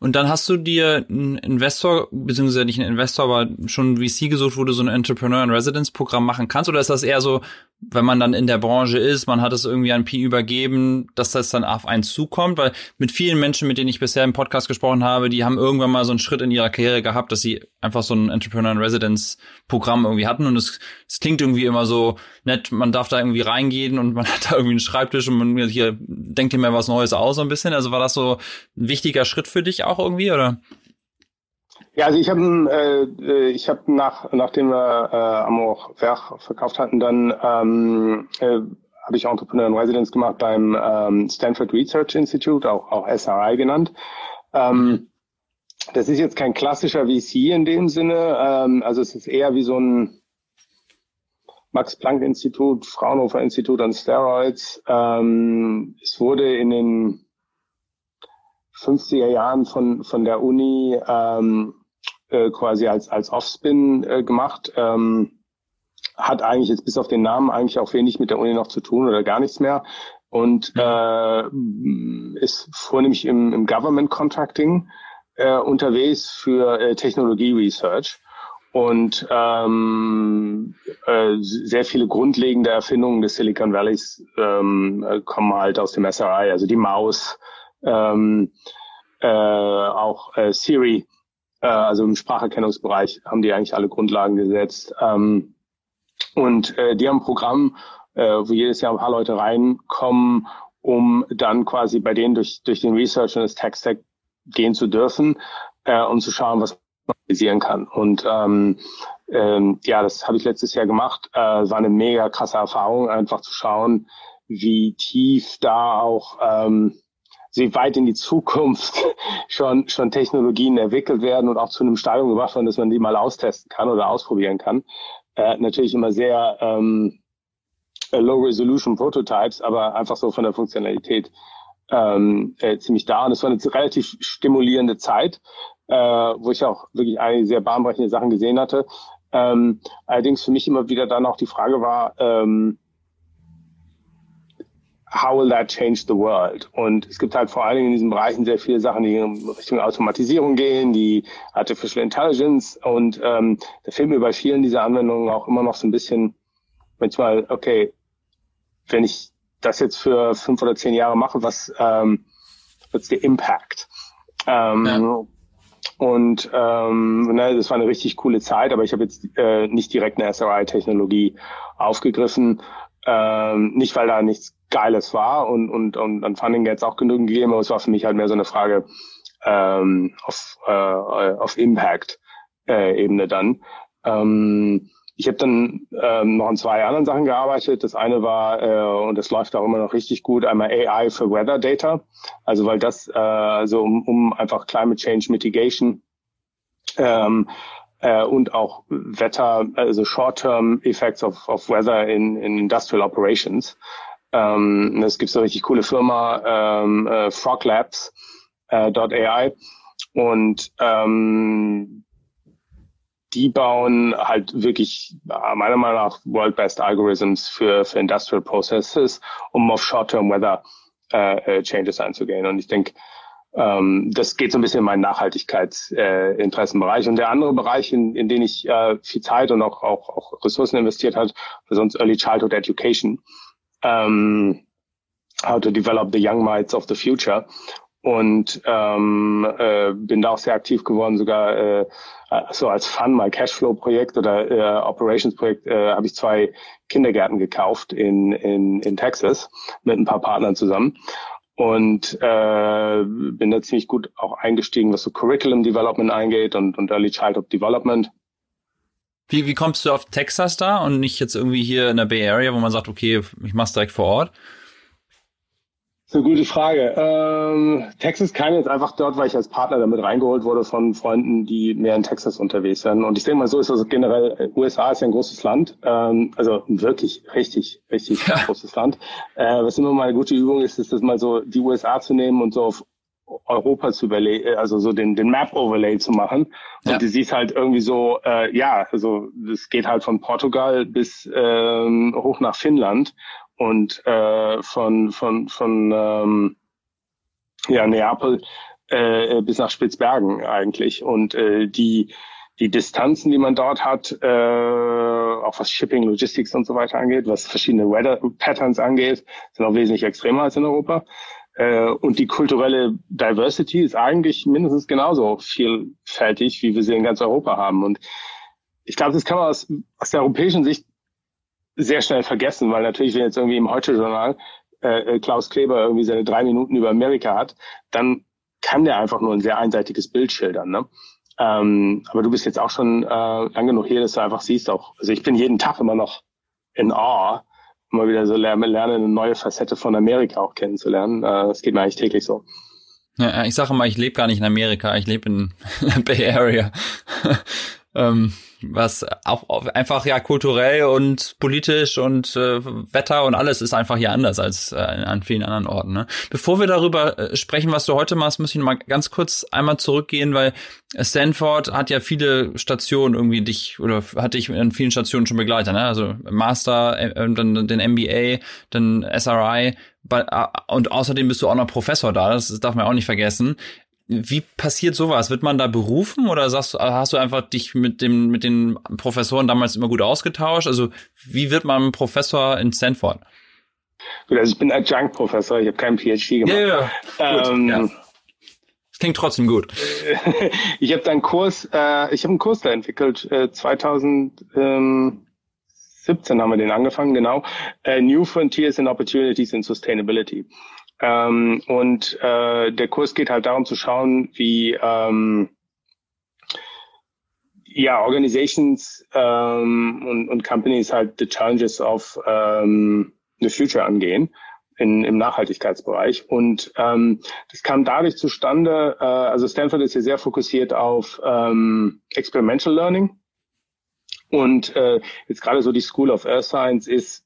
und dann hast du dir einen Investor, beziehungsweise nicht einen Investor, aber schon VC gesucht, wo du so ein Entrepreneur in Residence Programm machen kannst? Oder ist das eher so, wenn man dann in der Branche ist, man hat es irgendwie an Pi übergeben, dass das dann auf einen zukommt, weil mit vielen Menschen, mit denen ich bisher im Podcast gesprochen habe, die haben irgendwann mal so einen Schritt in ihrer Karriere gehabt, dass sie einfach so ein Entrepreneur in Residence Programm irgendwie hatten. Und es, es klingt irgendwie immer so nett, man darf da irgendwie reingehen und man hat da irgendwie einen Schreibtisch und man hier denkt dir mal was Neues aus so ein bisschen, also war das so ein wichtiger Schritt für dich auch irgendwie oder? Ja, also ich habe äh, ich habe nach nachdem wir äh, Amor Werk verkauft hatten, dann ähm, äh, habe ich Entrepreneur in Residence gemacht beim ähm, Stanford Research Institute, auch auch SRI genannt. Ähm, das ist jetzt kein klassischer VC in dem Sinne, ähm, also es ist eher wie so ein Max Planck Institut, Fraunhofer Institut an Steroids. Ähm, es wurde in den 50er Jahren von von der Uni ähm, äh, quasi als, als Offspin äh, gemacht. Ähm, hat eigentlich jetzt bis auf den Namen eigentlich auch wenig mit der Uni noch zu tun oder gar nichts mehr. Und äh, ist vornehmlich im, im Government Contracting äh, unterwegs für äh, Technologie Research. Und ähm, äh, sehr viele grundlegende Erfindungen des Silicon Valleys ähm, äh, kommen halt aus dem SRI, also die Maus, ähm, äh, auch äh, Siri, äh, also im Spracherkennungsbereich haben die eigentlich alle Grundlagen gesetzt. Ähm, und äh, die haben ein Programm, äh, wo jedes Jahr ein paar Leute reinkommen, um dann quasi bei denen durch, durch den Research und das Tech-Stack gehen zu dürfen, äh, um zu schauen, was man realisieren kann. Und ähm, ähm, ja, das habe ich letztes Jahr gemacht. Äh, war eine mega krasse Erfahrung, einfach zu schauen, wie tief da auch ähm, wie weit in die Zukunft schon, schon Technologien entwickelt werden und auch zu einem Stadium gebracht werden, dass man die mal austesten kann oder ausprobieren kann. Äh, natürlich immer sehr ähm, Low-Resolution Prototypes, aber einfach so von der Funktionalität ähm, äh, ziemlich da. Und es war eine relativ stimulierende Zeit, äh, wo ich auch wirklich einige sehr bahnbrechende Sachen gesehen hatte. Ähm, allerdings für mich immer wieder dann auch die Frage war, ähm, how will that change the world? Und es gibt halt vor allen Dingen in diesen Bereichen sehr viele Sachen, die in Richtung Automatisierung gehen, die Artificial Intelligence und ähm, da fehlt mir bei vielen dieser Anwendungen auch immer noch so ein bisschen manchmal, okay, wenn ich das jetzt für fünf oder zehn Jahre mache, was ähm, what's the impact? Ähm, ja. Und ähm, ne, das war eine richtig coole Zeit, aber ich habe jetzt äh, nicht direkt eine SRI-Technologie aufgegriffen. Ähm, nicht, weil da nichts Geiles war und, und, und an Funding jetzt auch genügend gegeben, aber es war für mich halt mehr so eine Frage ähm, auf, äh, auf Impact-Ebene äh, dann. Ähm, ich habe dann ähm, noch an zwei anderen Sachen gearbeitet. Das eine war, äh, und das läuft auch immer noch richtig gut, einmal AI für Weather Data. Also weil das, äh, also um, um einfach Climate Change Mitigation ähm, äh, und auch Wetter, also Short-Term Effects of, of Weather in, in Industrial Operations. Ähm, es gibt so eine richtig coole Firma, ähm, äh, Frog Labs, äh, .ai. Und ähm, die bauen halt wirklich äh, meiner Meinung nach World Best Algorithms für, für Industrial Processes, um auf Short-Term Weather äh, äh, Changes einzugehen. Und ich denke, ähm, das geht so ein bisschen in meinen Nachhaltigkeitsinteressenbereich. Äh, und der andere Bereich, in, in den ich äh, viel Zeit und auch, auch, auch Ressourcen investiert war sonst Early Childhood Education. Ähm, how to develop the young minds of the future und ähm, äh, bin da auch sehr aktiv geworden, sogar äh, so als Fun, mal Cashflow-Projekt oder äh, Operations-Projekt äh, habe ich zwei Kindergärten gekauft in, in, in Texas mit ein paar Partnern zusammen und äh, bin da ziemlich gut auch eingestiegen, was so Curriculum Development eingeht und, und Early Childhood Development. Wie, wie kommst du auf Texas da und nicht jetzt irgendwie hier in der Bay Area, wo man sagt, okay, ich mach's direkt vor Ort? Das ist eine gute Frage. Ähm, Texas kam jetzt einfach dort, weil ich als Partner damit reingeholt wurde von Freunden, die mehr in Texas unterwegs sind. Und ich denke mal, so ist das generell. USA ist ja ein großes Land, ähm, also wirklich richtig, richtig ja. großes Land. Äh, was immer mal eine gute Übung ist, ist das mal so die USA zu nehmen und so auf Europa zu überlegen, äh, also so den, den Map-Overlay zu machen. Und ja. du siehst halt irgendwie so, äh, ja, also das geht halt von Portugal bis ähm, hoch nach Finnland und äh, von von von ähm, ja Neapel äh, bis nach Spitzbergen eigentlich und äh, die die Distanzen, die man dort hat, äh, auch was Shipping, Logistics und so weiter angeht, was verschiedene Weather Patterns angeht, sind auch wesentlich extremer als in Europa. Äh, und die kulturelle Diversity ist eigentlich mindestens genauso vielfältig, wie wir sie in ganz Europa haben. Und ich glaube, das kann man aus, aus der europäischen Sicht sehr schnell vergessen, weil natürlich, wenn jetzt irgendwie im Heute-Journal äh, äh, Klaus Kleber irgendwie seine drei Minuten über Amerika hat, dann kann der einfach nur ein sehr einseitiges Bild schildern. Ne? Ähm, aber du bist jetzt auch schon äh, lang genug hier, dass du einfach siehst auch, also ich bin jeden Tag immer noch in awe, immer wieder so lerne, lerne eine neue Facette von Amerika auch kennenzulernen. Äh, das geht mir eigentlich täglich so. Ja, ich sage mal, ich lebe gar nicht in Amerika, ich lebe in Bay Area. Ähm, was auch, einfach ja kulturell und politisch und äh, Wetter und alles ist einfach hier anders als äh, an vielen anderen Orten. Ne? Bevor wir darüber äh, sprechen, was du heute machst, muss ich noch mal ganz kurz einmal zurückgehen, weil Stanford hat ja viele Stationen irgendwie dich oder hat dich in vielen Stationen schon begleitet, ne? Also Master, äh, dann den MBA, dann SRI äh, und außerdem bist du auch noch Professor da, das darf man auch nicht vergessen. Wie passiert sowas? Wird man da berufen oder sagst, hast du einfach dich mit dem mit den Professoren damals immer gut ausgetauscht? Also wie wird man Professor in Stanford? Gut, also ich bin Adjunct-Professor, ich habe keinen PhD gemacht. Ja, ja. Ähm, ja. Das klingt trotzdem gut. ich habe da einen Kurs, äh, ich habe einen Kurs da entwickelt. Äh, 2017 haben wir den angefangen, genau. Äh, New Frontiers and Opportunities in Sustainability. Ähm, und äh, der Kurs geht halt darum zu schauen, wie ähm, ja, Organizations ähm, und, und Companies halt the challenges of ähm, the future angehen in, im Nachhaltigkeitsbereich. Und ähm, das kam dadurch zustande, äh, also Stanford ist hier sehr fokussiert auf ähm, Experimental Learning. Und äh, jetzt gerade so die School of Earth Science ist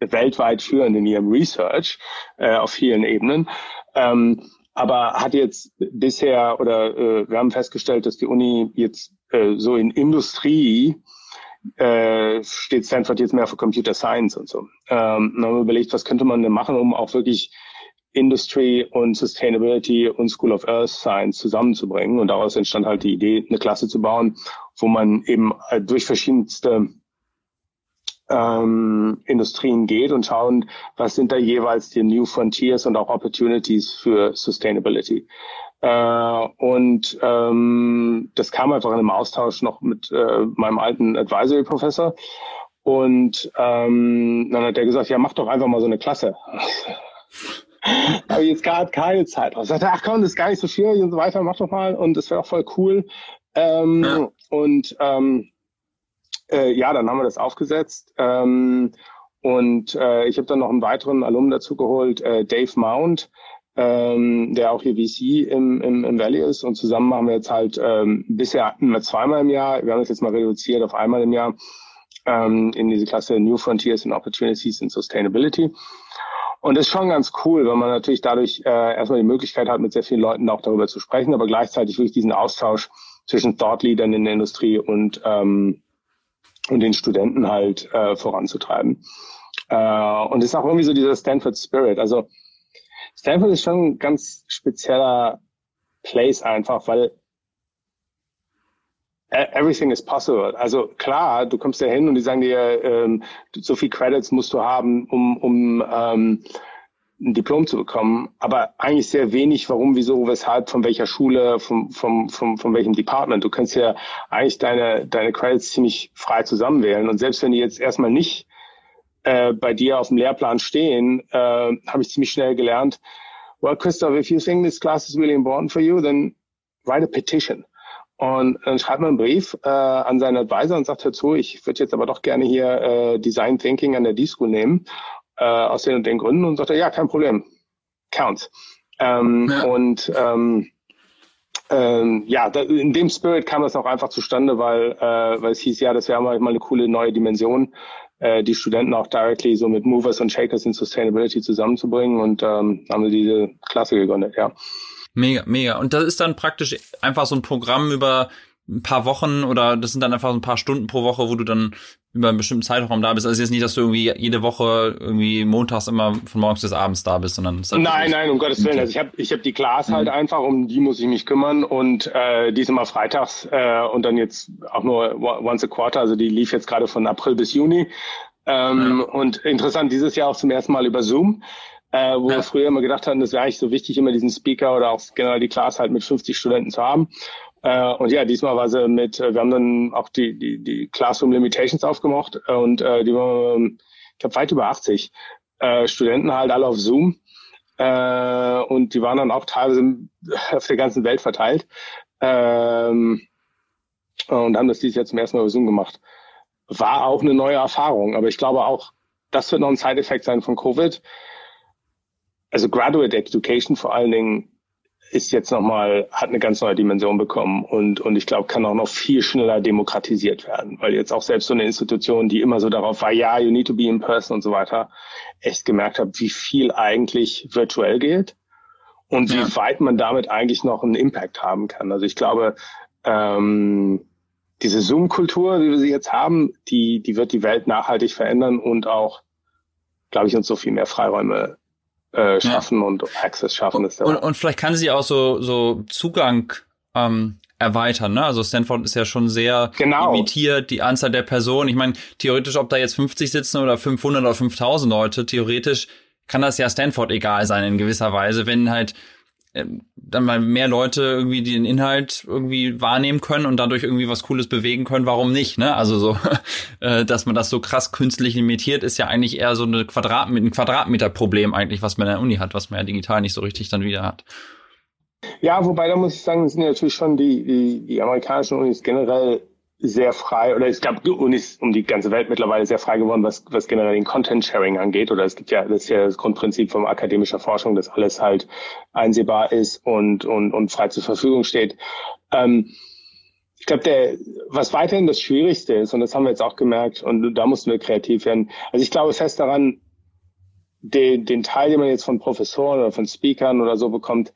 weltweit führend in ihrem Research äh, auf vielen Ebenen. Ähm, aber hat jetzt bisher oder äh, wir haben festgestellt, dass die Uni jetzt äh, so in Industrie äh, steht Stanford jetzt mehr für Computer Science und so. Ähm, dann haben wir überlegt, was könnte man denn machen, um auch wirklich Industry und Sustainability und School of Earth Science zusammenzubringen. Und daraus entstand halt die Idee, eine Klasse zu bauen, wo man eben äh, durch verschiedenste ähm, Industrien geht und schauen, was sind da jeweils die New Frontiers und auch Opportunities für Sustainability. Äh, und ähm, das kam einfach in einem Austausch noch mit äh, meinem alten Advisory-Professor. Und ähm, dann hat er gesagt, ja, mach doch einfach mal so eine Klasse. Aber jetzt gerade keine Zeit drauf. Sagte, ach komm, das ist gar nicht so schwierig und so weiter, mach doch mal. Und das wäre auch voll cool. Ähm, ja. Und ähm, äh, ja, dann haben wir das aufgesetzt. Ähm, und äh, ich habe dann noch einen weiteren Alumni dazu geholt, äh, Dave Mount, ähm, der auch hier VC im, im, im Valley ist. Und zusammen machen wir jetzt halt ähm, bisher immer zweimal im Jahr. Wir haben das jetzt mal reduziert auf einmal im Jahr ähm, in diese Klasse New Frontiers and Opportunities in Sustainability. Und das ist schon ganz cool, weil man natürlich dadurch äh, erstmal die Möglichkeit hat, mit sehr vielen Leuten auch darüber zu sprechen, aber gleichzeitig wirklich diesen Austausch zwischen Thought Leadern in der Industrie und ähm, und den Studenten halt äh, voranzutreiben. Äh, und es ist auch irgendwie so dieser Stanford Spirit. Also Stanford ist schon ein ganz spezieller Place einfach, weil e-, everything is possible. Also klar, du kommst da hin und die sagen dir, ähm, so viel Credits musst du haben, um, um ähm, ein Diplom zu bekommen, aber eigentlich sehr wenig, warum, wieso, weshalb, von welcher Schule, vom, vom, vom, von welchem Department. Du kannst ja eigentlich deine, deine Credits ziemlich frei zusammenwählen. Und selbst wenn die jetzt erstmal nicht äh, bei dir auf dem Lehrplan stehen, äh, habe ich ziemlich schnell gelernt, well, Christoph, if you think this class is really important for you, then write a petition. Und dann schreibt man einen Brief äh, an seinen Advisor und sagt dazu, ich würde jetzt aber doch gerne hier äh, Design Thinking an der D-School nehmen äh, aus den und den Gründen und sagte, ja, kein Problem, counts. Ähm, ja. Und ähm, ähm, ja, da, in dem Spirit kam das auch einfach zustande, weil, äh, weil es hieß, ja, das wäre mal eine coole neue Dimension, äh, die Studenten auch directly so mit Movers und Shakers in Sustainability zusammenzubringen und ähm, haben wir diese Klasse gegründet, ja. Mega, mega. Und das ist dann praktisch einfach so ein Programm über ein paar Wochen oder das sind dann einfach so ein paar Stunden pro Woche, wo du dann über einen bestimmten Zeitraum da bist. Also jetzt nicht, dass du irgendwie jede Woche irgendwie montags immer von morgens bis abends da bist, sondern halt nein, nein, um Gottes Willen. Also ich habe ich hab die Class mhm. halt einfach, um die muss ich mich kümmern und äh, die ist immer freitags äh, und dann jetzt auch nur once a quarter. Also die lief jetzt gerade von April bis Juni. Ähm, mhm. Und interessant, dieses Jahr auch zum ersten Mal über Zoom. Äh, wo ja. wir früher immer gedacht hatten, das wäre eigentlich so wichtig, immer diesen Speaker oder auch generell die Class halt mit 50 Studenten zu haben. Äh, und ja, diesmal war sie mit, äh, wir haben dann auch die, die, die Classroom Limitations aufgemacht äh, und äh, die waren, ich glaube, weit über 80 äh, Studenten halt alle auf Zoom. Äh, und die waren dann auch teilweise auf der ganzen Welt verteilt. Ähm, und haben das dieses Jahr zum ersten Mal über Zoom gemacht. War auch eine neue Erfahrung, aber ich glaube auch, das wird noch ein Side-Effekt sein von Covid. Also Graduate Education vor allen Dingen ist jetzt nochmal, hat eine ganz neue Dimension bekommen und, und ich glaube, kann auch noch viel schneller demokratisiert werden, weil jetzt auch selbst so eine Institution, die immer so darauf war, ja, you need to be in person und so weiter, echt gemerkt hat, wie viel eigentlich virtuell geht und ja. wie weit man damit eigentlich noch einen Impact haben kann. Also ich glaube, ähm, diese Zoom-Kultur, wie wir sie jetzt haben, die, die wird die Welt nachhaltig verändern und auch, glaube ich, uns so viel mehr Freiräume äh, schaffen ja. und Access schaffen. Ist und, und vielleicht kann sie auch so, so Zugang ähm, erweitern. Ne? Also Stanford ist ja schon sehr genau. limitiert, die Anzahl der Personen. Ich meine, theoretisch, ob da jetzt 50 sitzen oder 500 oder 5000 Leute, theoretisch kann das ja Stanford egal sein in gewisser Weise, wenn halt dann mal mehr Leute irgendwie den Inhalt irgendwie wahrnehmen können und dadurch irgendwie was Cooles bewegen können, warum nicht? Ne? Also so, äh, dass man das so krass künstlich limitiert, ist ja eigentlich eher so eine Quadrat ein Quadratmeter-Problem eigentlich, was man in der Uni hat, was man ja digital nicht so richtig dann wieder hat. Ja, wobei da muss ich sagen, sind natürlich schon die, die, die amerikanischen Unis generell sehr frei, oder es gab Unis um die ganze Welt mittlerweile sehr frei geworden, was, was generell den Content Sharing angeht. Oder es gibt ja, das ist ja das Grundprinzip von akademischer Forschung, dass alles halt einsehbar ist und, und, und frei zur Verfügung steht. Ähm, ich glaube, der, was weiterhin das Schwierigste ist, und das haben wir jetzt auch gemerkt, und da mussten wir kreativ werden. Also ich glaube fest daran, den, den Teil, den man jetzt von Professoren oder von Speakern oder so bekommt,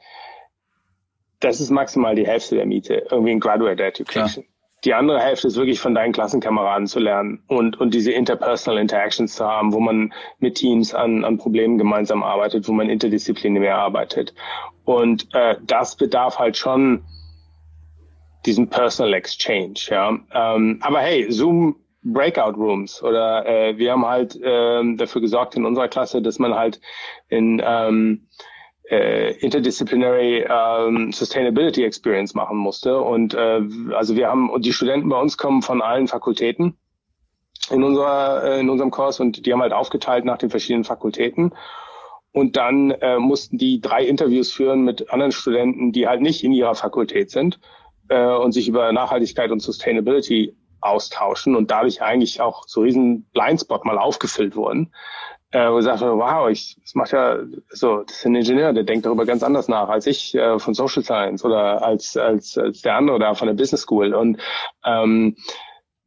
das ist maximal die Hälfte der Miete, irgendwie in Graduate Education. Klar. Die andere Hälfte ist wirklich von deinen Klassenkameraden zu lernen und, und diese interpersonal Interactions zu haben, wo man mit Teams an, an Problemen gemeinsam arbeitet, wo man interdisziplinär arbeitet. Und äh, das bedarf halt schon diesem Personal Exchange. Ja. Ähm, aber hey, Zoom Breakout Rooms oder äh, wir haben halt äh, dafür gesorgt in unserer Klasse, dass man halt in ähm, äh, Interdisciplinary ähm, Sustainability Experience machen musste. Und äh, also wir haben, und die Studenten bei uns kommen von allen Fakultäten in unserer äh, in unserem Kurs und die haben halt aufgeteilt nach den verschiedenen Fakultäten. Und dann äh, mussten die drei Interviews führen mit anderen Studenten, die halt nicht in ihrer Fakultät sind äh, und sich über Nachhaltigkeit und Sustainability austauschen und dadurch eigentlich auch so riesen Blindspot mal aufgefüllt wurden äh, wo ich sagte, wow, ich, das macht ja, so, das ist ein Ingenieur, der denkt darüber ganz anders nach als ich äh, von Social Science oder als, als, als der andere da von der Business School. Und ähm,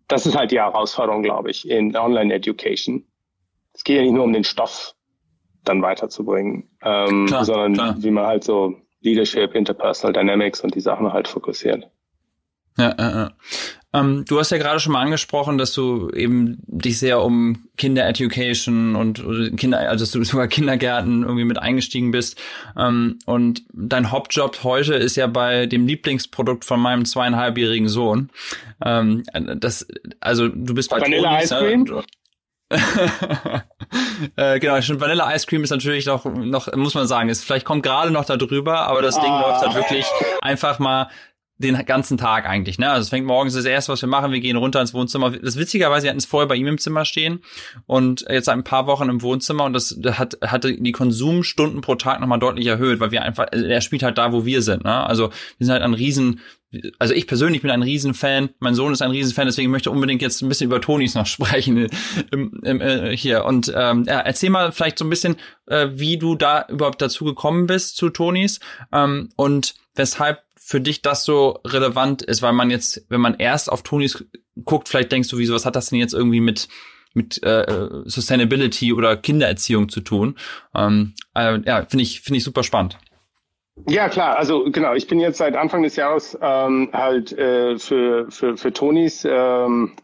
das ist halt die Herausforderung, glaube ich, in Online Education. Es geht ja nicht nur um den Stoff dann weiterzubringen, ähm, klar, sondern klar. wie man halt so Leadership, Interpersonal Dynamics und die Sachen halt fokussiert. Ja, ja, ja. Ähm, du hast ja gerade schon mal angesprochen, dass du eben dich sehr um Kinder-Education und Kinder, also dass du sogar Kindergärten irgendwie mit eingestiegen bist. Ähm, und dein Hauptjob heute ist ja bei dem Lieblingsprodukt von meinem zweieinhalbjährigen Sohn. Ähm, das, also du bist bei Vanilla Ice Cream? äh, genau, schon Vanilla Ice Cream ist natürlich noch, noch muss man sagen, ist vielleicht kommt gerade noch da drüber, aber das Ding ah. läuft halt wirklich einfach mal den ganzen Tag eigentlich, ne? Also es fängt morgens das erste, was wir machen, wir gehen runter ins Wohnzimmer. Das witzigerweise, wir hatten es vorher bei ihm im Zimmer stehen und jetzt seit ein paar Wochen im Wohnzimmer und das hat hatte die Konsumstunden pro Tag nochmal deutlich erhöht, weil wir einfach, also er spielt halt da, wo wir sind, ne? Also wir sind halt ein riesen also ich persönlich bin ein Riesenfan, mein Sohn ist ein Riesenfan, deswegen möchte ich unbedingt jetzt ein bisschen über Tonis noch sprechen im, im, äh, hier. Und ähm, ja, erzähl mal vielleicht so ein bisschen, äh, wie du da überhaupt dazu gekommen bist zu Tonis ähm, und weshalb für dich das so relevant ist, weil man jetzt, wenn man erst auf Tonis guckt, vielleicht denkst du, wieso, was hat das denn jetzt irgendwie mit mit äh, Sustainability oder Kindererziehung zu tun? Ähm, äh, ja, finde ich finde ich super spannend. Ja, klar. Also genau, ich bin jetzt seit Anfang des Jahres ähm, halt äh, für, für, für Tonis ähm,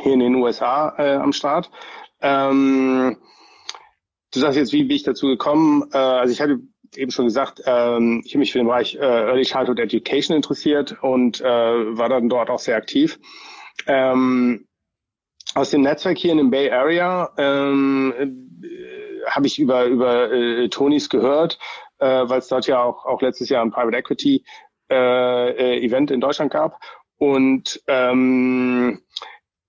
hier in den USA äh, am Start. Ähm, du sagst jetzt, wie bin ich dazu gekommen? Äh, also ich hatte eben schon gesagt, ähm, ich habe mich für den Bereich äh, Early Childhood Education interessiert und äh, war dann dort auch sehr aktiv. Ähm, aus dem Netzwerk hier in dem Bay Area ähm, äh, habe ich über über äh, Tonys gehört, äh, weil es dort ja auch auch letztes Jahr ein Private Equity äh, äh, Event in Deutschland gab und ähm,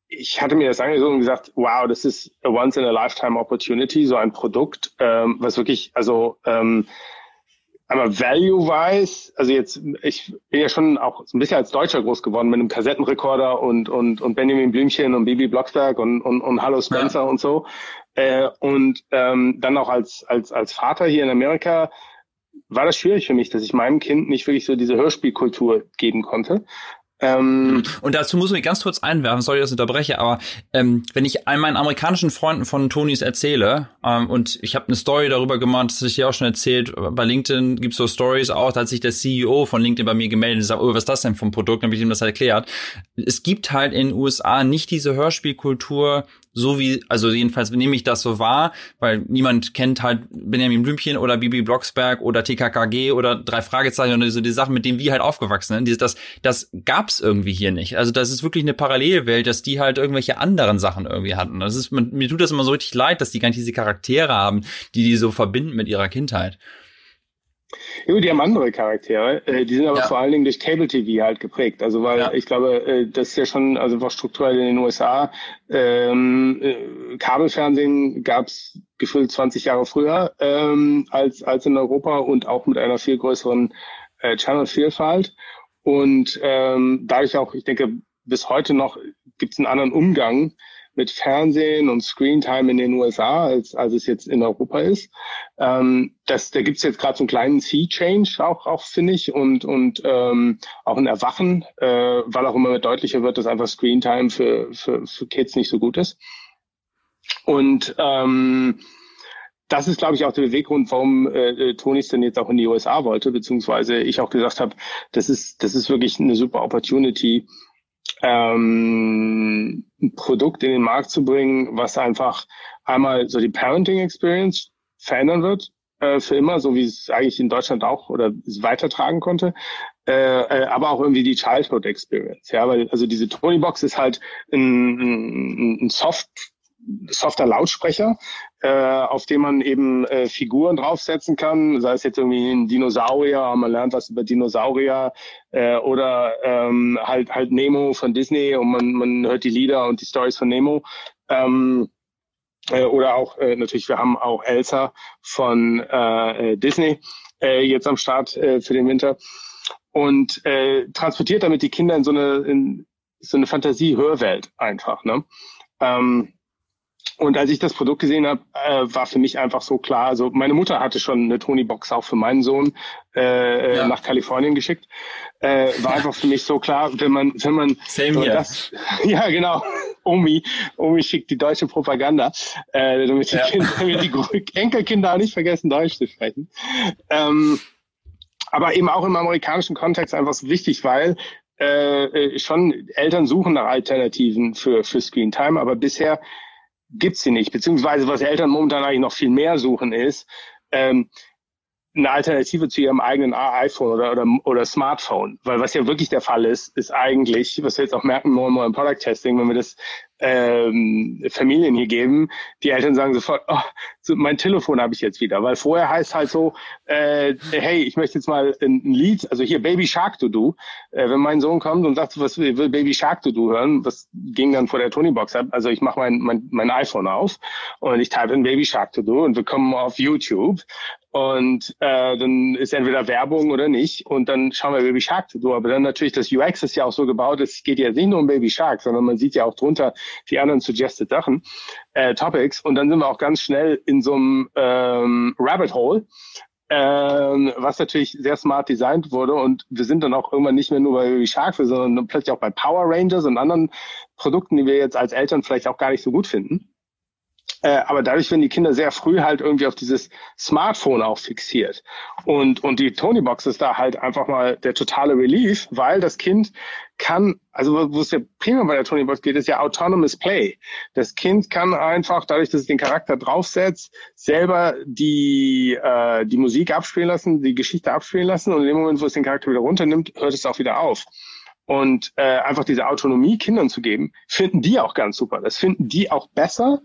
ich hatte mir das angesehen und gesagt, wow, das ist a once in a lifetime opportunity, so ein Produkt, ähm, was wirklich, also ähm, aber value-wise, also jetzt, ich bin ja schon auch so ein bisschen als Deutscher groß geworden mit einem Kassettenrekorder und und und Benjamin Blümchen und Bibi Blocksberg und und, und Hallo Spencer ja. und so. Äh, und ähm, dann auch als als als Vater hier in Amerika war das schwierig für mich, dass ich meinem Kind nicht wirklich so diese Hörspielkultur geben konnte. Ähm, und dazu muss ich ganz kurz einwerfen, sorry, dass ich unterbreche, aber ähm, wenn ich all meinen amerikanischen Freunden von Tonys erzähle, ähm, und ich habe eine Story darüber gemacht, das habe ich dir auch schon erzählt, bei LinkedIn gibt's so Stories auch, da hat sich der CEO von LinkedIn bei mir gemeldet und sagt, oh, was ist das denn vom Produkt? Dann habe ich ihm das halt erklärt. Es gibt halt in den USA nicht diese Hörspielkultur, so wie, also jedenfalls nehme ich das so wahr, weil niemand kennt halt Benjamin Blümchen oder Bibi Blocksberg oder TKKG oder drei Fragezeichen oder so die Sachen, mit denen wir halt aufgewachsen sind. Das, das gab's irgendwie hier nicht. Also das ist wirklich eine Parallelwelt, dass die halt irgendwelche anderen Sachen irgendwie hatten. Das ist, mir tut das immer so richtig leid, dass die gar nicht diese Charaktere haben, die die so verbinden mit ihrer Kindheit. Ja, die haben andere Charaktere, äh, die sind aber ja. vor allen Dingen durch Cable TV halt geprägt. Also weil ja. ich glaube, äh, das ist ja schon, also einfach strukturell in den USA, ähm, äh, Kabelfernsehen gab's gefühlt 20 Jahre früher ähm, als, als in Europa und auch mit einer viel größeren äh, Channel-Vielfalt. Und ähm, dadurch auch, ich denke, bis heute noch gibt's einen anderen Umgang mit Fernsehen und Screentime in den USA, als, als es jetzt in Europa ist. Ähm, das, da gibt's jetzt gerade so einen kleinen Sea-Change auch, auch finde ich, und, und ähm, auch ein Erwachen, äh, weil auch immer deutlicher wird, dass einfach Screentime für, für, für Kids nicht so gut ist. Und ähm, das ist, glaube ich, auch der Beweggrund, warum äh, äh Tony es denn jetzt auch in die USA wollte, beziehungsweise ich auch gesagt habe, das ist, das ist wirklich eine super Opportunity, ähm, ein Produkt in den Markt zu bringen, was einfach einmal so die Parenting Experience verändern wird äh, für immer, so wie es eigentlich in Deutschland auch oder weitertragen konnte, äh, äh, aber auch irgendwie die Childhood Experience. Ja, weil also diese Tony Box ist halt ein, ein, ein Soft softer Lautsprecher, äh, auf dem man eben äh, Figuren draufsetzen kann, sei es jetzt irgendwie ein Dinosaurier, man lernt was über Dinosaurier äh, oder ähm, halt halt Nemo von Disney und man, man hört die Lieder und die Stories von Nemo. Ähm, äh, oder auch äh, natürlich, wir haben auch Elsa von äh, Disney äh, jetzt am Start äh, für den Winter und äh, transportiert damit die Kinder in so eine in so eine Fantasie-Hörwelt einfach. Ne? Ähm, und als ich das Produkt gesehen habe, äh, war für mich einfach so klar. Also meine Mutter hatte schon eine Tony-Box auch für meinen Sohn äh, äh ja. nach Kalifornien geschickt. Äh, war einfach für mich so klar, wenn man, wenn man Same so das, ja genau, Omi, Omi schickt die deutsche Propaganda, äh, damit, die ja. Kinder, damit die Enkelkinder auch nicht vergessen, Deutsch zu sprechen. Ähm, aber eben auch im amerikanischen Kontext einfach so wichtig, weil äh, äh schon Eltern suchen nach Alternativen für, für Screen Time, aber bisher gibt's sie nicht. Beziehungsweise was Eltern momentan eigentlich noch viel mehr suchen ist, ähm, eine Alternative zu ihrem eigenen iPhone oder, oder, oder Smartphone. Weil was ja wirklich der Fall ist, ist eigentlich, was wir jetzt auch merken, more and more im Product Testing, wenn wir das ähm, Familien hier geben, die Eltern sagen sofort, oh, so mein Telefon habe ich jetzt wieder, weil vorher heißt halt so, äh, hey, ich möchte jetzt mal ein, ein Lied, also hier Baby Shark to Do, äh, wenn mein Sohn kommt und sagt, was will, Baby Shark to Do hören, was ging dann vor der Tony Box ab, also ich mache mein, mein, mein iPhone auf und ich type in Baby Shark to Do und wir kommen auf YouTube und äh, dann ist entweder Werbung oder nicht und dann schauen wir Baby Shark Do, aber dann natürlich das UX ist ja auch so gebaut, es geht ja nicht nur um Baby Shark, sondern man sieht ja auch drunter, die anderen suggested Sachen, äh, Topics. Und dann sind wir auch ganz schnell in so einem ähm, Rabbit Hole, ähm, was natürlich sehr smart designt wurde. Und wir sind dann auch irgendwann nicht mehr nur bei Baby Shark, sondern plötzlich auch bei Power Rangers und anderen Produkten, die wir jetzt als Eltern vielleicht auch gar nicht so gut finden. Äh, aber dadurch werden die Kinder sehr früh halt irgendwie auf dieses Smartphone auch fixiert. Und, und die Tony Box ist da halt einfach mal der totale Relief, weil das Kind kann, also wo es ja prima bei der Tony Box geht, ist ja Autonomous Play. Das Kind kann einfach, dadurch, dass es den Charakter draufsetzt, selber die, äh, die Musik abspielen lassen, die Geschichte abspielen lassen und in dem Moment, wo es den Charakter wieder runternimmt, hört es auch wieder auf und äh, einfach diese Autonomie Kindern zu geben, finden die auch ganz super. Das finden die auch besser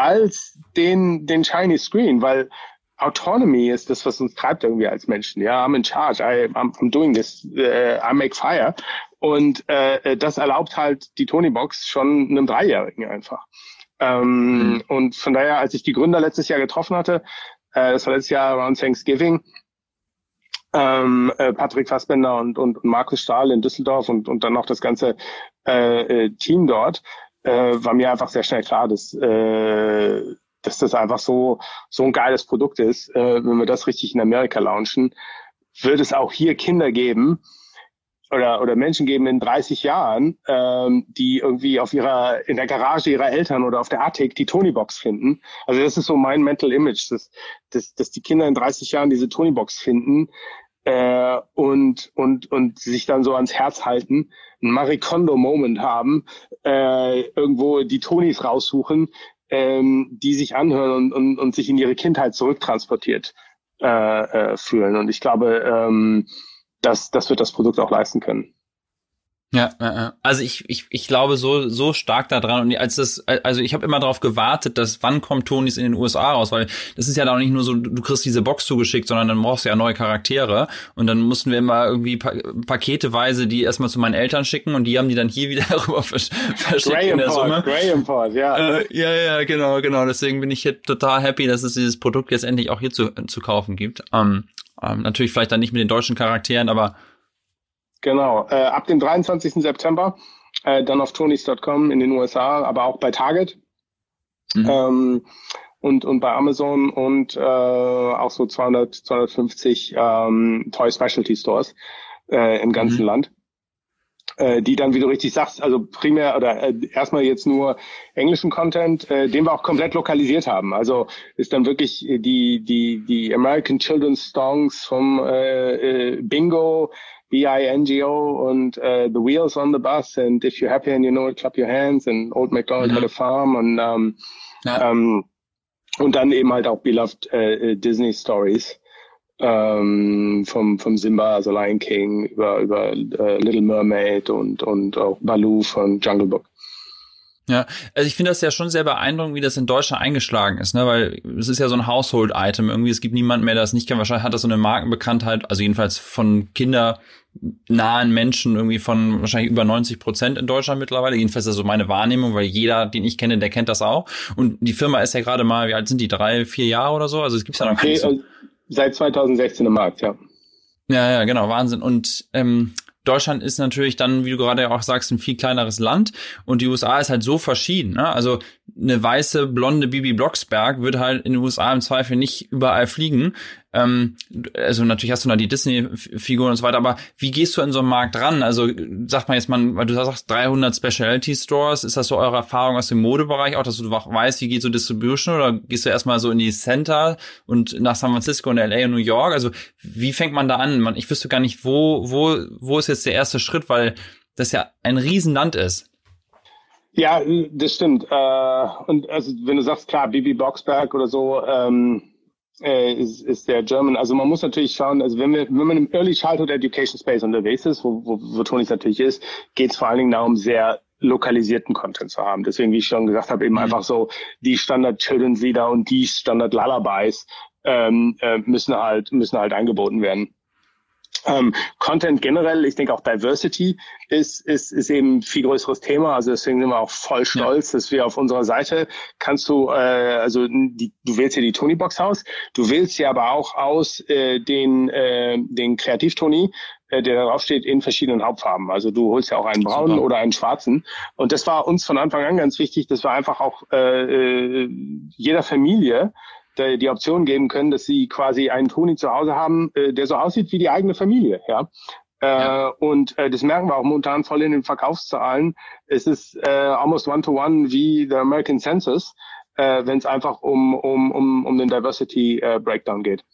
als den, den Shiny Screen, weil Autonomy ist das, was uns treibt irgendwie als Menschen. Ja, I'm in charge, I, I'm, I'm doing this, uh, I make fire. Und äh, das erlaubt halt die Tony-Box schon einem Dreijährigen einfach. Ähm, mhm. Und von daher, als ich die Gründer letztes Jahr getroffen hatte, äh, das war letztes Jahr around Thanksgiving, ähm, äh, Patrick Fassbender und, und, und Markus Stahl in Düsseldorf und, und dann noch das ganze äh, äh, Team dort, äh, war mir einfach sehr schnell klar, dass, äh, dass das einfach so, so ein geiles Produkt ist. Äh, wenn wir das richtig in Amerika launchen, wird es auch hier Kinder geben, oder, oder Menschen geben in 30 Jahren, ähm, die irgendwie auf ihrer, in der Garage ihrer Eltern oder auf der Attic die Tony-Box finden. Also das ist so mein Mental Image, dass, dass, dass die Kinder in 30 Jahren diese Tony-Box finden äh, und, und, und sich dann so ans Herz halten, einen Marikondo-Moment haben, äh, irgendwo die Tonys raussuchen, ähm, die sich anhören und, und, und sich in ihre Kindheit zurücktransportiert äh, äh, fühlen. Und ich glaube, ähm, das, das wird das Produkt auch leisten können. Ja, also ich, ich, ich glaube so so stark daran und als das also ich habe immer darauf gewartet, dass wann kommt Tonys in den USA raus, weil das ist ja auch nicht nur so du kriegst diese Box zugeschickt, sondern dann brauchst du ja neue Charaktere und dann mussten wir immer irgendwie pa paketeweise die erstmal zu meinen Eltern schicken und die haben die dann hier wieder rüber versch verschickt Graham in der Summe. Graham Pod, ja. Äh, ja, ja, genau, genau, deswegen bin ich jetzt total happy, dass es dieses Produkt jetzt endlich auch hier zu zu kaufen gibt. Ähm, ähm, natürlich vielleicht dann nicht mit den deutschen Charakteren, aber Genau, äh, ab dem 23. September äh, dann auf tonys.com in den USA, aber auch bei Target mhm. ähm, und, und bei Amazon und äh, auch so 200, 250 ähm, Toy Specialty Stores äh, im ganzen mhm. Land äh, die dann, wie du richtig sagst, also primär oder äh, erstmal jetzt nur englischen Content, äh, den wir auch komplett lokalisiert haben. Also ist dann wirklich die die die American Children's Songs vom äh, äh, Bingo B-I-N-G-O und uh, The Wheels on the Bus and If You're Happy and You Know It, Clap Your Hands and Old MacDonald mhm. Had a mm-hmm. Farm und, ähm, um, ja. ähm, um, und dann eben halt auch Beloved äh, uh, uh, Disney Stories um, ähm, vom, vom Simba, also Lion King, über, über äh, Little Mermaid und, und auch oh, Baloo von Jungle Book. Ja, also ich finde das ja schon sehr beeindruckend, wie das in Deutschland eingeschlagen ist, ne? Weil es ist ja so ein Household-Item. Irgendwie, es gibt niemanden mehr, der das nicht kennt. Wahrscheinlich hat das so eine Markenbekanntheit, also jedenfalls von kindernahen Menschen irgendwie von wahrscheinlich über 90 Prozent in Deutschland mittlerweile. Jedenfalls ist das so meine Wahrnehmung, weil jeder, den ich kenne, der kennt das auch. Und die Firma ist ja gerade mal, wie alt sind die? Drei, vier Jahre oder so? Also es gibt's ja noch okay, so. Also seit 2016 im Markt, ja. Ja, ja, genau, Wahnsinn. Und ähm, Deutschland ist natürlich dann, wie du gerade auch sagst, ein viel kleineres Land und die USA ist halt so verschieden. Ne? Also eine weiße, blonde Bibi Blocksberg wird halt in den USA im Zweifel nicht überall fliegen. Ähm, also natürlich hast du da die Disney-Figuren und so weiter, aber wie gehst du in so einen Markt ran? Also sagt man jetzt mal, weil du sagst 300 Specialty Stores, ist das so eure Erfahrung aus dem Modebereich auch, dass du weißt, wie geht so Distribution oder gehst du erstmal so in die Center und nach San Francisco und LA und New York? Also wie fängt man da an? Man, ich wüsste gar nicht, wo, wo, wo ist jetzt der erste Schritt, weil das ja ein Riesenland ist. Ja, das stimmt. Äh, und also wenn du sagst, klar, Bibi Boxberg oder so, ähm, äh, ist, ist der German. Also man muss natürlich schauen, also wenn wir, wenn man im Early Childhood Education Space unterwegs ist, wo, wo, wo Toni natürlich ist, geht es vor allen Dingen darum, sehr lokalisierten Content zu haben. Deswegen, wie ich schon gesagt habe, eben mhm. einfach so die Standard Children's Lieder und die Standard Lullabies ähm, äh, müssen halt müssen halt angeboten werden. Ähm, Content generell, ich denke auch Diversity ist, ist, ist eben ein viel größeres Thema. Also deswegen sind wir auch voll stolz, ja. dass wir auf unserer Seite kannst du, äh, also die, du wählst hier die Tony-Box aus, du wählst sie aber auch aus äh, den, äh, den Kreativ-Tony, äh, der darauf steht, in verschiedenen Hauptfarben. Also du holst ja auch einen braunen Super. oder einen schwarzen. Und das war uns von Anfang an ganz wichtig, dass wir einfach auch äh, äh jeder Familie die Option geben können, dass sie quasi einen Toni zu Hause haben, äh, der so aussieht wie die eigene Familie. Ja. Äh, ja. und äh, das merken wir auch momentan voll in den Verkaufszahlen. Es ist äh, almost one-to-one -one wie the American Census, äh, wenn es einfach um, um, um, um den Diversity äh, Breakdown geht.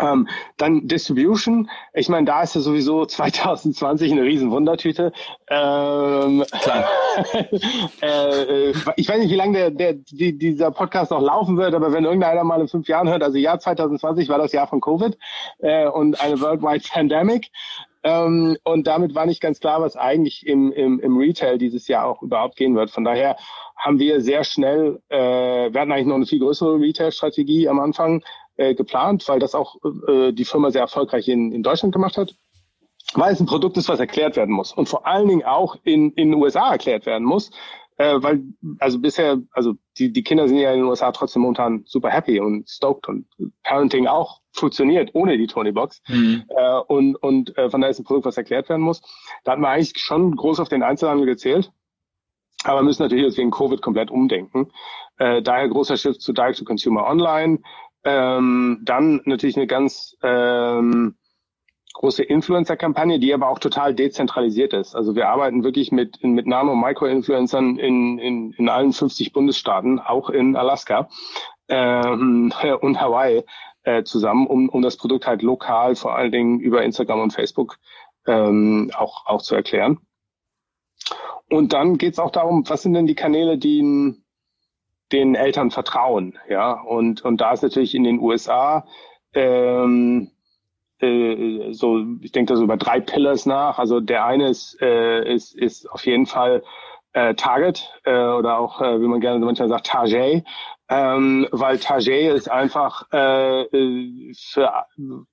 Ähm, dann Distribution. Ich meine, da ist ja sowieso 2020 eine riesen Wundertüte. Ähm, äh, ich weiß nicht, wie lange der, der, die, dieser Podcast noch laufen wird, aber wenn irgendeiner mal in fünf Jahren hört, also Jahr 2020 war das Jahr von Covid äh, und eine Worldwide Pandemic. Ähm, und damit war nicht ganz klar, was eigentlich im, im, im Retail dieses Jahr auch überhaupt gehen wird. Von daher haben wir sehr schnell, äh, wir hatten eigentlich noch eine viel größere Retail-Strategie am Anfang, äh, geplant, weil das auch äh, die Firma sehr erfolgreich in, in Deutschland gemacht hat. Weil es ein Produkt ist, was erklärt werden muss und vor allen Dingen auch in, in den USA erklärt werden muss, äh, weil also bisher, also die, die Kinder sind ja in den USA trotzdem momentan super happy und stoked und Parenting auch funktioniert ohne die Tony Box mhm. äh, und und äh, von daher ist ein Produkt, was erklärt werden muss. Da hatten wir eigentlich schon groß auf den Einzelhandel gezählt aber müssen natürlich jetzt wegen Covid komplett umdenken. Äh, daher großer Shift zu Direct-to-Consumer Online. Ähm, dann natürlich eine ganz ähm, große Influencer-Kampagne, die aber auch total dezentralisiert ist. Also wir arbeiten wirklich mit, mit Nano- und Micro-Influencern in, in, in allen 50 Bundesstaaten, auch in Alaska ähm, und Hawaii äh, zusammen, um, um das Produkt halt lokal, vor allen Dingen über Instagram und Facebook ähm, auch, auch zu erklären. Und dann geht es auch darum, was sind denn die Kanäle, die den Eltern vertrauen, ja. Und, und da ist natürlich in den USA ähm, äh, so, ich denke da so über drei Pillars nach. Also der eine ist, äh, ist, ist auf jeden Fall äh, Target äh, oder auch, äh, wie man gerne manchmal sagt, Target. Ähm, weil Target ist einfach äh, für,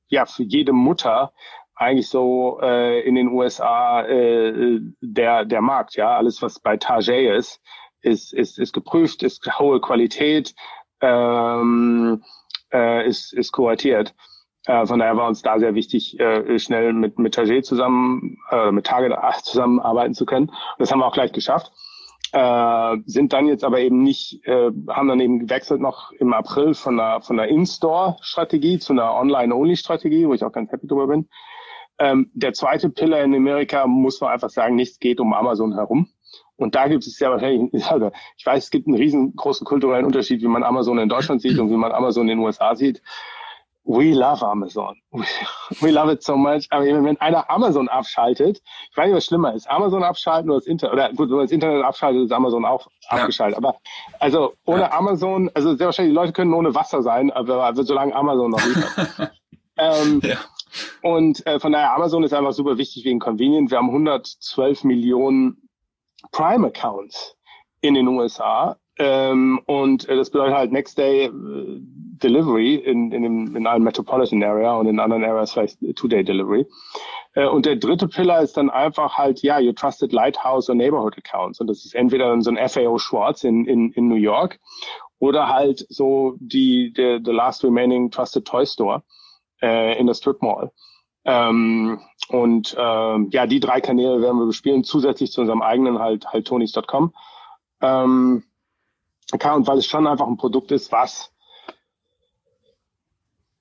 ja, für jede Mutter eigentlich so äh, in den USA äh, der, der Markt. Ja, alles, was bei Target ist, ist, ist, ist geprüft, ist hohe Qualität, ähm, äh, ist, ist kuratiert. Äh, von daher war uns da sehr wichtig, äh, schnell mit, mit Target zusammen, äh, mit Target zusammenarbeiten zu können. Das haben wir auch gleich geschafft. Äh, sind dann jetzt aber eben nicht, äh, haben dann eben gewechselt noch im April von einer, von einer In-Store-Strategie zu einer Online-Only-Strategie, wo ich auch ganz happy drüber bin. Ähm, der zweite Pillar in Amerika muss man einfach sagen, nichts geht um Amazon herum. Und da gibt es ja wahrscheinlich, also ich weiß, es gibt einen riesengroßen kulturellen Unterschied, wie man Amazon in Deutschland sieht und wie man Amazon in den USA sieht we love Amazon. We love it so much. Aber wenn einer Amazon abschaltet, ich weiß nicht, was schlimmer ist. Amazon abschalten oder das Internet, oder gut, wenn man das Internet abschaltet, ist Amazon auch ja. abgeschaltet. Aber also ohne ja. Amazon, also sehr wahrscheinlich, die Leute können ohne Wasser sein, aber also, solange Amazon noch liefert. ähm, ja. Und äh, von daher, Amazon ist einfach super wichtig wegen Convenient. Wir haben 112 Millionen Prime-Accounts in den USA. Ähm, und äh, das bedeutet halt Next Day äh, Delivery in, in, dem, in einem Metropolitan Area und in anderen Areas vielleicht Two-Day Delivery. Äh, und der dritte Pillar ist dann einfach halt, ja, Your Trusted Lighthouse or Neighborhood Accounts. Und das ist entweder dann so ein FAO Schwarz in, in, in New York oder halt so die, der, the last remaining Trusted Toy Store äh, in der Strip Mall. Ähm, und ähm, ja, die drei Kanäle werden wir bespielen, zusätzlich zu unserem eigenen halt, halt tonys.com. Ähm, Account, weil es schon einfach ein Produkt ist, was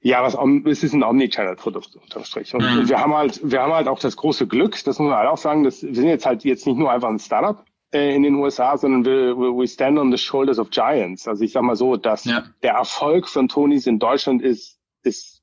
ja, was es ist ein Omnichannel-Produkt unterm Strich. Und mhm. wir haben halt, wir haben halt auch das große Glück, das muss man halt auch sagen, dass wir sind jetzt halt jetzt nicht nur einfach ein Startup äh, in den USA, sondern wir we stand on the shoulders of giants. Also ich sag mal so, dass ja. der Erfolg von Tonys in Deutschland ist, ist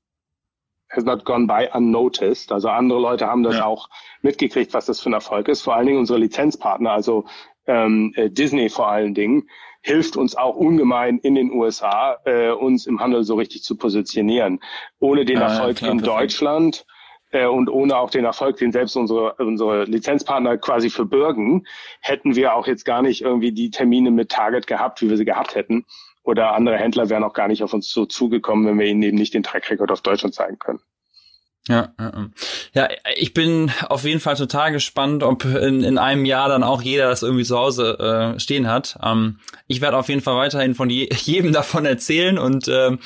has not gone by unnoticed. Also andere Leute haben das ja. auch mitgekriegt, was das für ein Erfolg ist. Vor allen Dingen unsere Lizenzpartner, also ähm, äh, Disney vor allen Dingen, hilft uns auch ungemein in den USA, äh, uns im Handel so richtig zu positionieren. Ohne den Erfolg klar, in perfekt. Deutschland äh, und ohne auch den Erfolg, den selbst unsere, unsere Lizenzpartner quasi verbürgen, hätten wir auch jetzt gar nicht irgendwie die Termine mit Target gehabt, wie wir sie gehabt hätten. Oder andere Händler wären auch gar nicht auf uns so zugekommen, wenn wir ihnen eben nicht den Track Record auf Deutschland zeigen können. Ja, ja, ich bin auf jeden Fall total gespannt, ob in, in einem Jahr dann auch jeder das irgendwie zu Hause äh, stehen hat. Ähm, ich werde auf jeden Fall weiterhin von je, jedem davon erzählen und äh,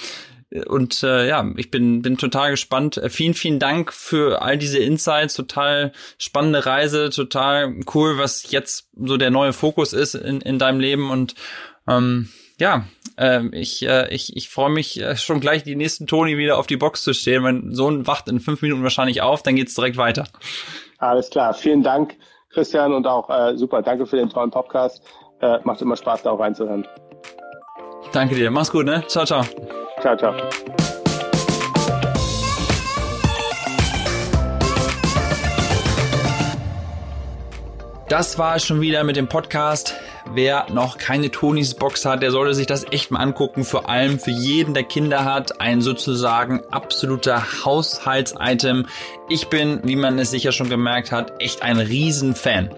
und äh, ja, ich bin bin total gespannt. Vielen vielen Dank für all diese Insights, total spannende Reise, total cool, was jetzt so der neue Fokus ist in in deinem Leben und ähm, ja, ähm, ich, äh, ich, ich freue mich äh, schon gleich die nächsten Toni wieder auf die Box zu stehen. Mein Sohn wacht in fünf Minuten wahrscheinlich auf, dann geht's direkt weiter. Alles klar. Vielen Dank, Christian, und auch äh, super. Danke für den tollen Podcast. Äh, macht immer Spaß, da auch reinzuhören. Danke dir. Mach's gut, ne? Ciao, ciao. Ciao, ciao. Das war es schon wieder mit dem Podcast. Wer noch keine Tonys Box hat, der sollte sich das echt mal angucken. Vor allem für jeden, der Kinder hat, ein sozusagen absoluter Haushaltsitem. Ich bin, wie man es sicher schon gemerkt hat, echt ein Riesenfan.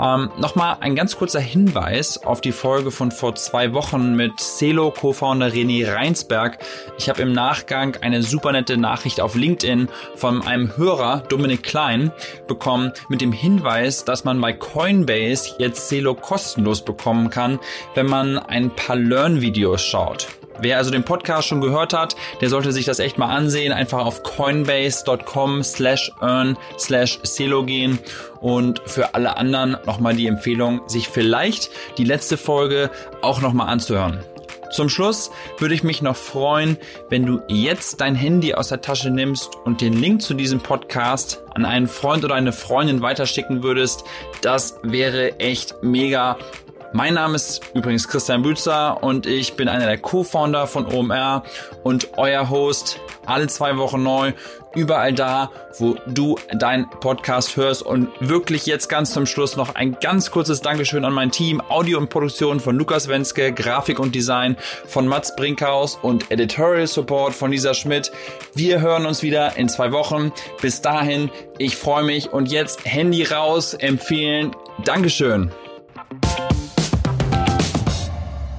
Ähm, Nochmal ein ganz kurzer Hinweis auf die Folge von vor zwei Wochen mit Celo Co-Founder René Reinsberg. Ich habe im Nachgang eine super nette Nachricht auf LinkedIn von einem Hörer, Dominik Klein, bekommen mit dem Hinweis, dass man bei Coinbase jetzt Celo kostenlos bekommen kann, wenn man ein paar Learn-Videos schaut. Wer also den Podcast schon gehört hat, der sollte sich das echt mal ansehen. Einfach auf coinbase.com slash earn slash Celo gehen. Und für alle anderen nochmal die Empfehlung, sich vielleicht die letzte Folge auch nochmal anzuhören. Zum Schluss würde ich mich noch freuen, wenn du jetzt dein Handy aus der Tasche nimmst und den Link zu diesem Podcast an einen Freund oder eine Freundin weiterschicken würdest. Das wäre echt mega. Mein Name ist übrigens Christian Bützer und ich bin einer der Co-Founder von OMR und euer Host alle zwei Wochen neu, überall da, wo du deinen Podcast hörst. Und wirklich jetzt ganz zum Schluss noch ein ganz kurzes Dankeschön an mein Team. Audio und Produktion von Lukas Wenske, Grafik und Design von Mats Brinkhaus und Editorial Support von Lisa Schmidt. Wir hören uns wieder in zwei Wochen. Bis dahin, ich freue mich und jetzt Handy raus, empfehlen. Dankeschön.